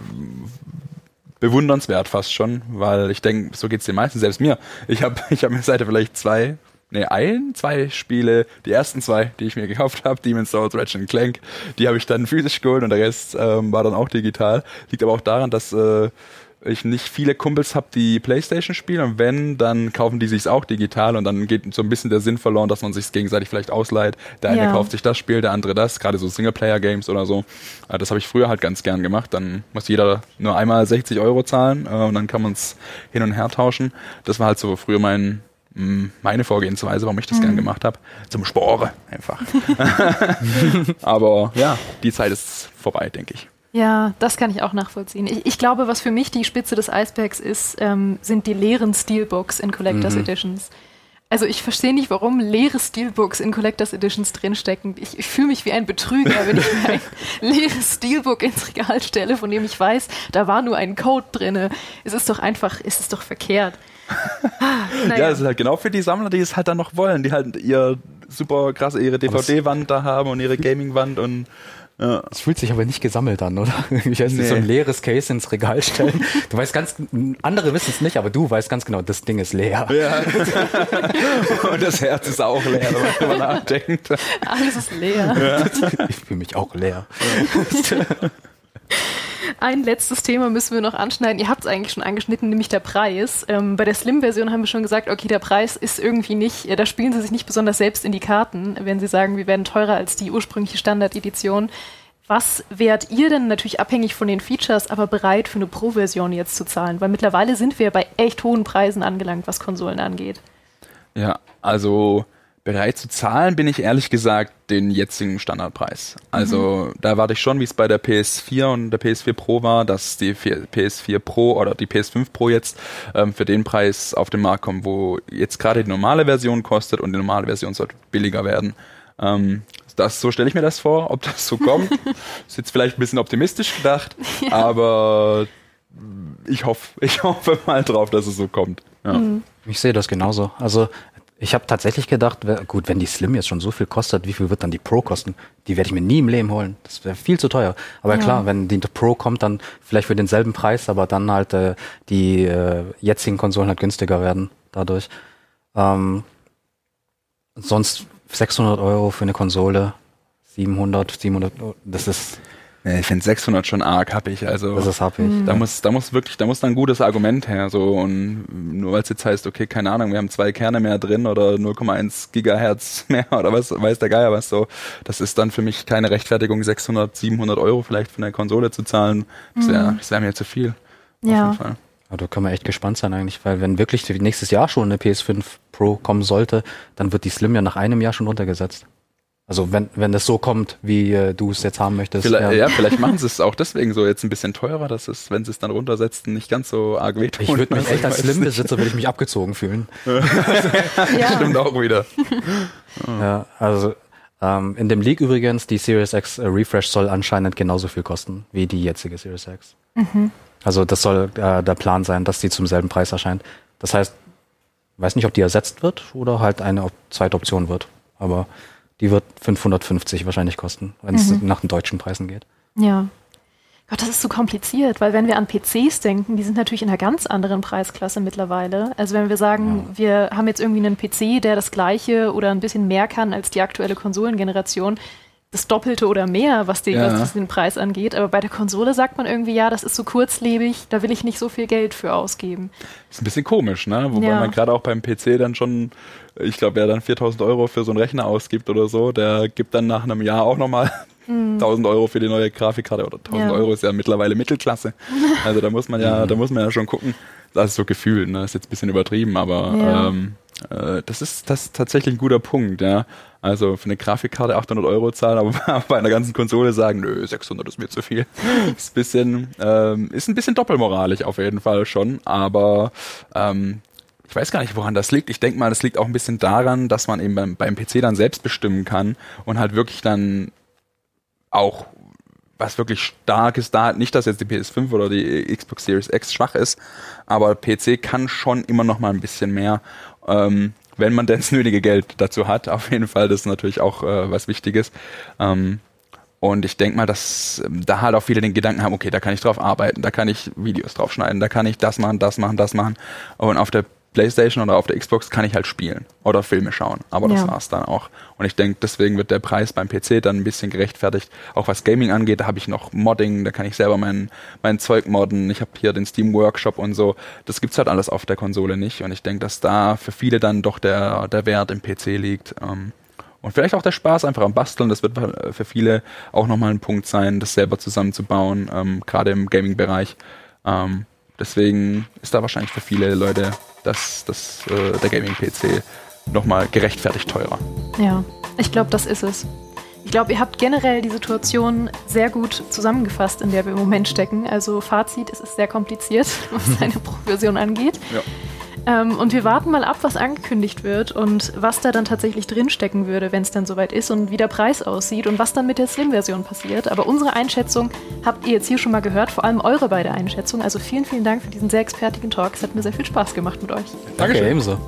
bewundernswert fast schon, weil ich denke, so geht's den meisten, selbst mir. Ich habe ich hab mir seit vielleicht zwei, nee, ein, zwei Spiele, die ersten zwei, die ich mir gekauft habe, Demon's Souls, Ratchet Clank, die habe ich dann physisch geholt und der Rest ähm, war dann auch digital. Liegt aber auch daran, dass äh, ich nicht viele Kumpels habe, die Playstation spielen und wenn, dann kaufen die sich's auch digital und dann geht so ein bisschen der Sinn verloren, dass man sich gegenseitig vielleicht ausleiht. Der eine ja. kauft sich das Spiel, der andere das, gerade so Singleplayer-Games oder so. Äh, das habe ich früher halt ganz gern gemacht. Dann muss jeder nur einmal 60 Euro zahlen äh, und dann kann man es hin und her tauschen. Das war halt so früher mein meine Vorgehensweise, warum ich das mhm. gern gemacht habe. Zum Spore einfach. Aber ja, die Zeit ist vorbei, denke ich. Ja, das kann ich auch nachvollziehen. Ich, ich glaube, was für mich die Spitze des Eisbergs ist, ähm, sind die leeren Steelbooks in Collectors mhm. Editions. Also ich verstehe nicht, warum leere Steelbooks in Collectors Editions drinstecken. Ich, ich fühle mich wie ein Betrüger, wenn ich mir ein leeres Steelbook ins Regal stelle, von dem ich weiß, da war nur ein Code drin. Es ist doch einfach, es ist doch verkehrt. Ah, naja. Ja, es ist halt genau für die Sammler, die es halt dann noch wollen, die halt ihr super krasse ihre DVD-Wand da haben und ihre Gaming-Wand und ja. Es fühlt sich aber nicht gesammelt an, oder? Ich weiß nicht, nee. so ein leeres Case ins Regal stellen. Du weißt ganz, andere wissen es nicht, aber du weißt ganz genau, das Ding ist leer. Ja. Und das Herz ist auch leer, wenn man drüber nachdenkt. Alles ist leer. Ja. Ich fühle mich auch leer. Ja. Ein letztes Thema müssen wir noch anschneiden. Ihr habt es eigentlich schon angeschnitten, nämlich der Preis. Ähm, bei der Slim-Version haben wir schon gesagt, okay, der Preis ist irgendwie nicht, äh, da spielen sie sich nicht besonders selbst in die Karten, wenn sie sagen, wir werden teurer als die ursprüngliche Standard-Edition. Was wärt ihr denn natürlich abhängig von den Features, aber bereit für eine Pro-Version jetzt zu zahlen? Weil mittlerweile sind wir bei echt hohen Preisen angelangt, was Konsolen angeht. Ja, also bereit zu zahlen, bin ich ehrlich gesagt den jetzigen Standardpreis. Also mhm. da warte ich schon, wie es bei der PS4 und der PS4 Pro war, dass die PS4 Pro oder die PS5 Pro jetzt ähm, für den Preis auf den Markt kommen, wo jetzt gerade die normale Version kostet und die normale Version sollte billiger werden. Ähm, das, so stelle ich mir das vor, ob das so kommt. ist jetzt vielleicht ein bisschen optimistisch gedacht, ja. aber ich hoffe, ich hoffe mal drauf, dass es so kommt. Ja. Mhm. Ich sehe das genauso. Also ich habe tatsächlich gedacht, gut, wenn die Slim jetzt schon so viel kostet, wie viel wird dann die Pro kosten? Die werde ich mir nie im Leben holen. Das wäre viel zu teuer. Aber ja. klar, wenn die Pro kommt, dann vielleicht für denselben Preis, aber dann halt äh, die äh, jetzigen Konsolen halt günstiger werden dadurch. Ähm, sonst 600 Euro für eine Konsole, 700, 700, das ist Ich finde 600 schon arg happig. Also Das ist happig. da muss, da muss wirklich, da muss dann ein gutes Argument her. So und nur weil es jetzt heißt, okay, keine Ahnung, wir haben zwei Kerne mehr drin oder 0,1 Gigahertz mehr oder was weiß der Geier was so. Das ist dann für mich keine Rechtfertigung, 600, 700 Euro vielleicht für eine Konsole zu zahlen. Das wäre das wär mir zu viel. Auf Ja. jeden Fall. Ja, da können wir echt gespannt sein eigentlich, weil wenn wirklich nächstes Jahr schon eine PS5 Pro kommen sollte, dann wird die Slim ja nach einem Jahr schon runtergesetzt. Also wenn, wenn es so kommt, wie äh, du es jetzt haben möchtest. Vielleicht, ja. vielleicht machen sie es auch deswegen so jetzt ein bisschen teurer, dass es, wenn sie es dann runtersetzen, nicht ganz so arg wehtun. Ich würde mich Also, echt als. Slim-Besitzer würde ich mich abgezogen fühlen. Ja. Stimmt auch wieder. Ja, also ähm, in dem Leak übrigens, die Series X äh, Refresh soll anscheinend genauso viel kosten wie die jetzige Series X. Also das soll äh, der Plan sein, dass die zum selben Preis erscheint. Das heißt, weiß nicht, ob die ersetzt wird oder halt eine zweite Option wird. Aber die wird 550 wahrscheinlich kosten, wenn es nach den deutschen Preisen geht. Ja. Gott, das ist so kompliziert, weil wenn wir an PCs denken, die sind natürlich in einer ganz anderen Preisklasse mittlerweile. Also wenn wir sagen, wir haben jetzt irgendwie einen PC, der das gleiche oder ein bisschen mehr kann als die aktuelle Konsolengeneration, das Doppelte oder mehr, was, die, Ja. was das den Preis angeht. Aber bei der Konsole sagt man irgendwie, ja, das ist so kurzlebig, da will ich nicht so viel Geld für ausgeben. Ist ein bisschen komisch, ne? Wobei Ja. man gerade auch beim PC dann schon, ich glaube, wer dann 4000 Euro für so einen Rechner ausgibt oder so, der gibt dann nach einem Jahr auch nochmal 1000 Euro für die neue Grafikkarte oder 1000 Mhm. Ja. Euro ist ja mittlerweile Mittelklasse. Also da muss man ja, da muss man ja schon gucken. Das ist so gefühlt, ne? Ist jetzt ein bisschen übertrieben, aber Ja. ähm, äh, das ist das ist tatsächlich ein guter Punkt, ja. Also für eine Grafikkarte 800 Euro zahlen, aber bei einer ganzen Konsole sagen, nö, 600 ist mir zu viel. ist ein bisschen, ähm, ist ein bisschen doppelmoralisch auf jeden Fall schon, aber ähm, ich weiß gar nicht, woran das liegt. Ich denke mal, das liegt auch ein bisschen daran, dass man eben beim, beim PC dann selbst bestimmen kann und halt wirklich dann auch was wirklich stark ist da, nicht, dass jetzt die PS5 oder die Xbox Series X schwach ist, aber PC kann schon immer noch mal ein bisschen mehr, ähm, wenn man denn das nötige Geld dazu hat. Auf jeden Fall, das ist natürlich auch äh, was Wichtiges. Ähm, und ich denke mal, dass ähm, da halt auch viele den Gedanken haben, okay, da kann ich drauf arbeiten, da kann ich Videos drauf schneiden, da kann ich das machen, das machen, das machen. Und auf der Playstation oder auf der Xbox kann ich halt spielen oder Filme schauen. Aber das Ja. war's dann auch. Und ich denke, deswegen wird der Preis beim PC dann ein bisschen gerechtfertigt. Auch was Gaming angeht, da habe ich noch Modding, da kann ich selber mein, mein Zeug modden. Ich habe hier den Steam Workshop und so. Das gibt's halt alles auf der Konsole nicht. Und ich denke, dass da für viele dann doch der, der Wert im PC liegt. Ähm, und vielleicht auch der Spaß einfach am Basteln. Das wird für viele auch nochmal ein Punkt sein, das selber zusammenzubauen, ähm, gerade im Gaming-Bereich. Ähm, deswegen ist da wahrscheinlich für viele Leute das, das, äh, der Gaming-PC nochmal gerechtfertigt teurer. Ja, ich glaube, das ist es. Ich glaube, ihr habt generell die Situation sehr gut zusammengefasst, in der wir im Moment stecken. Also Fazit, es ist sehr kompliziert, was eine Pro-Version angeht. Ja. Ähm, und wir warten mal ab, was angekündigt wird und was da dann tatsächlich drinstecken würde, wenn es dann soweit ist und wie der Preis aussieht und was dann mit der Slim-Version passiert. Aber unsere Einschätzung habt ihr jetzt hier schon mal gehört, vor allem eure beide Einschätzungen. Also vielen, vielen Dank für diesen sehr expertigen Talk. Es hat mir sehr viel Spaß gemacht mit euch. Danke, ebenso.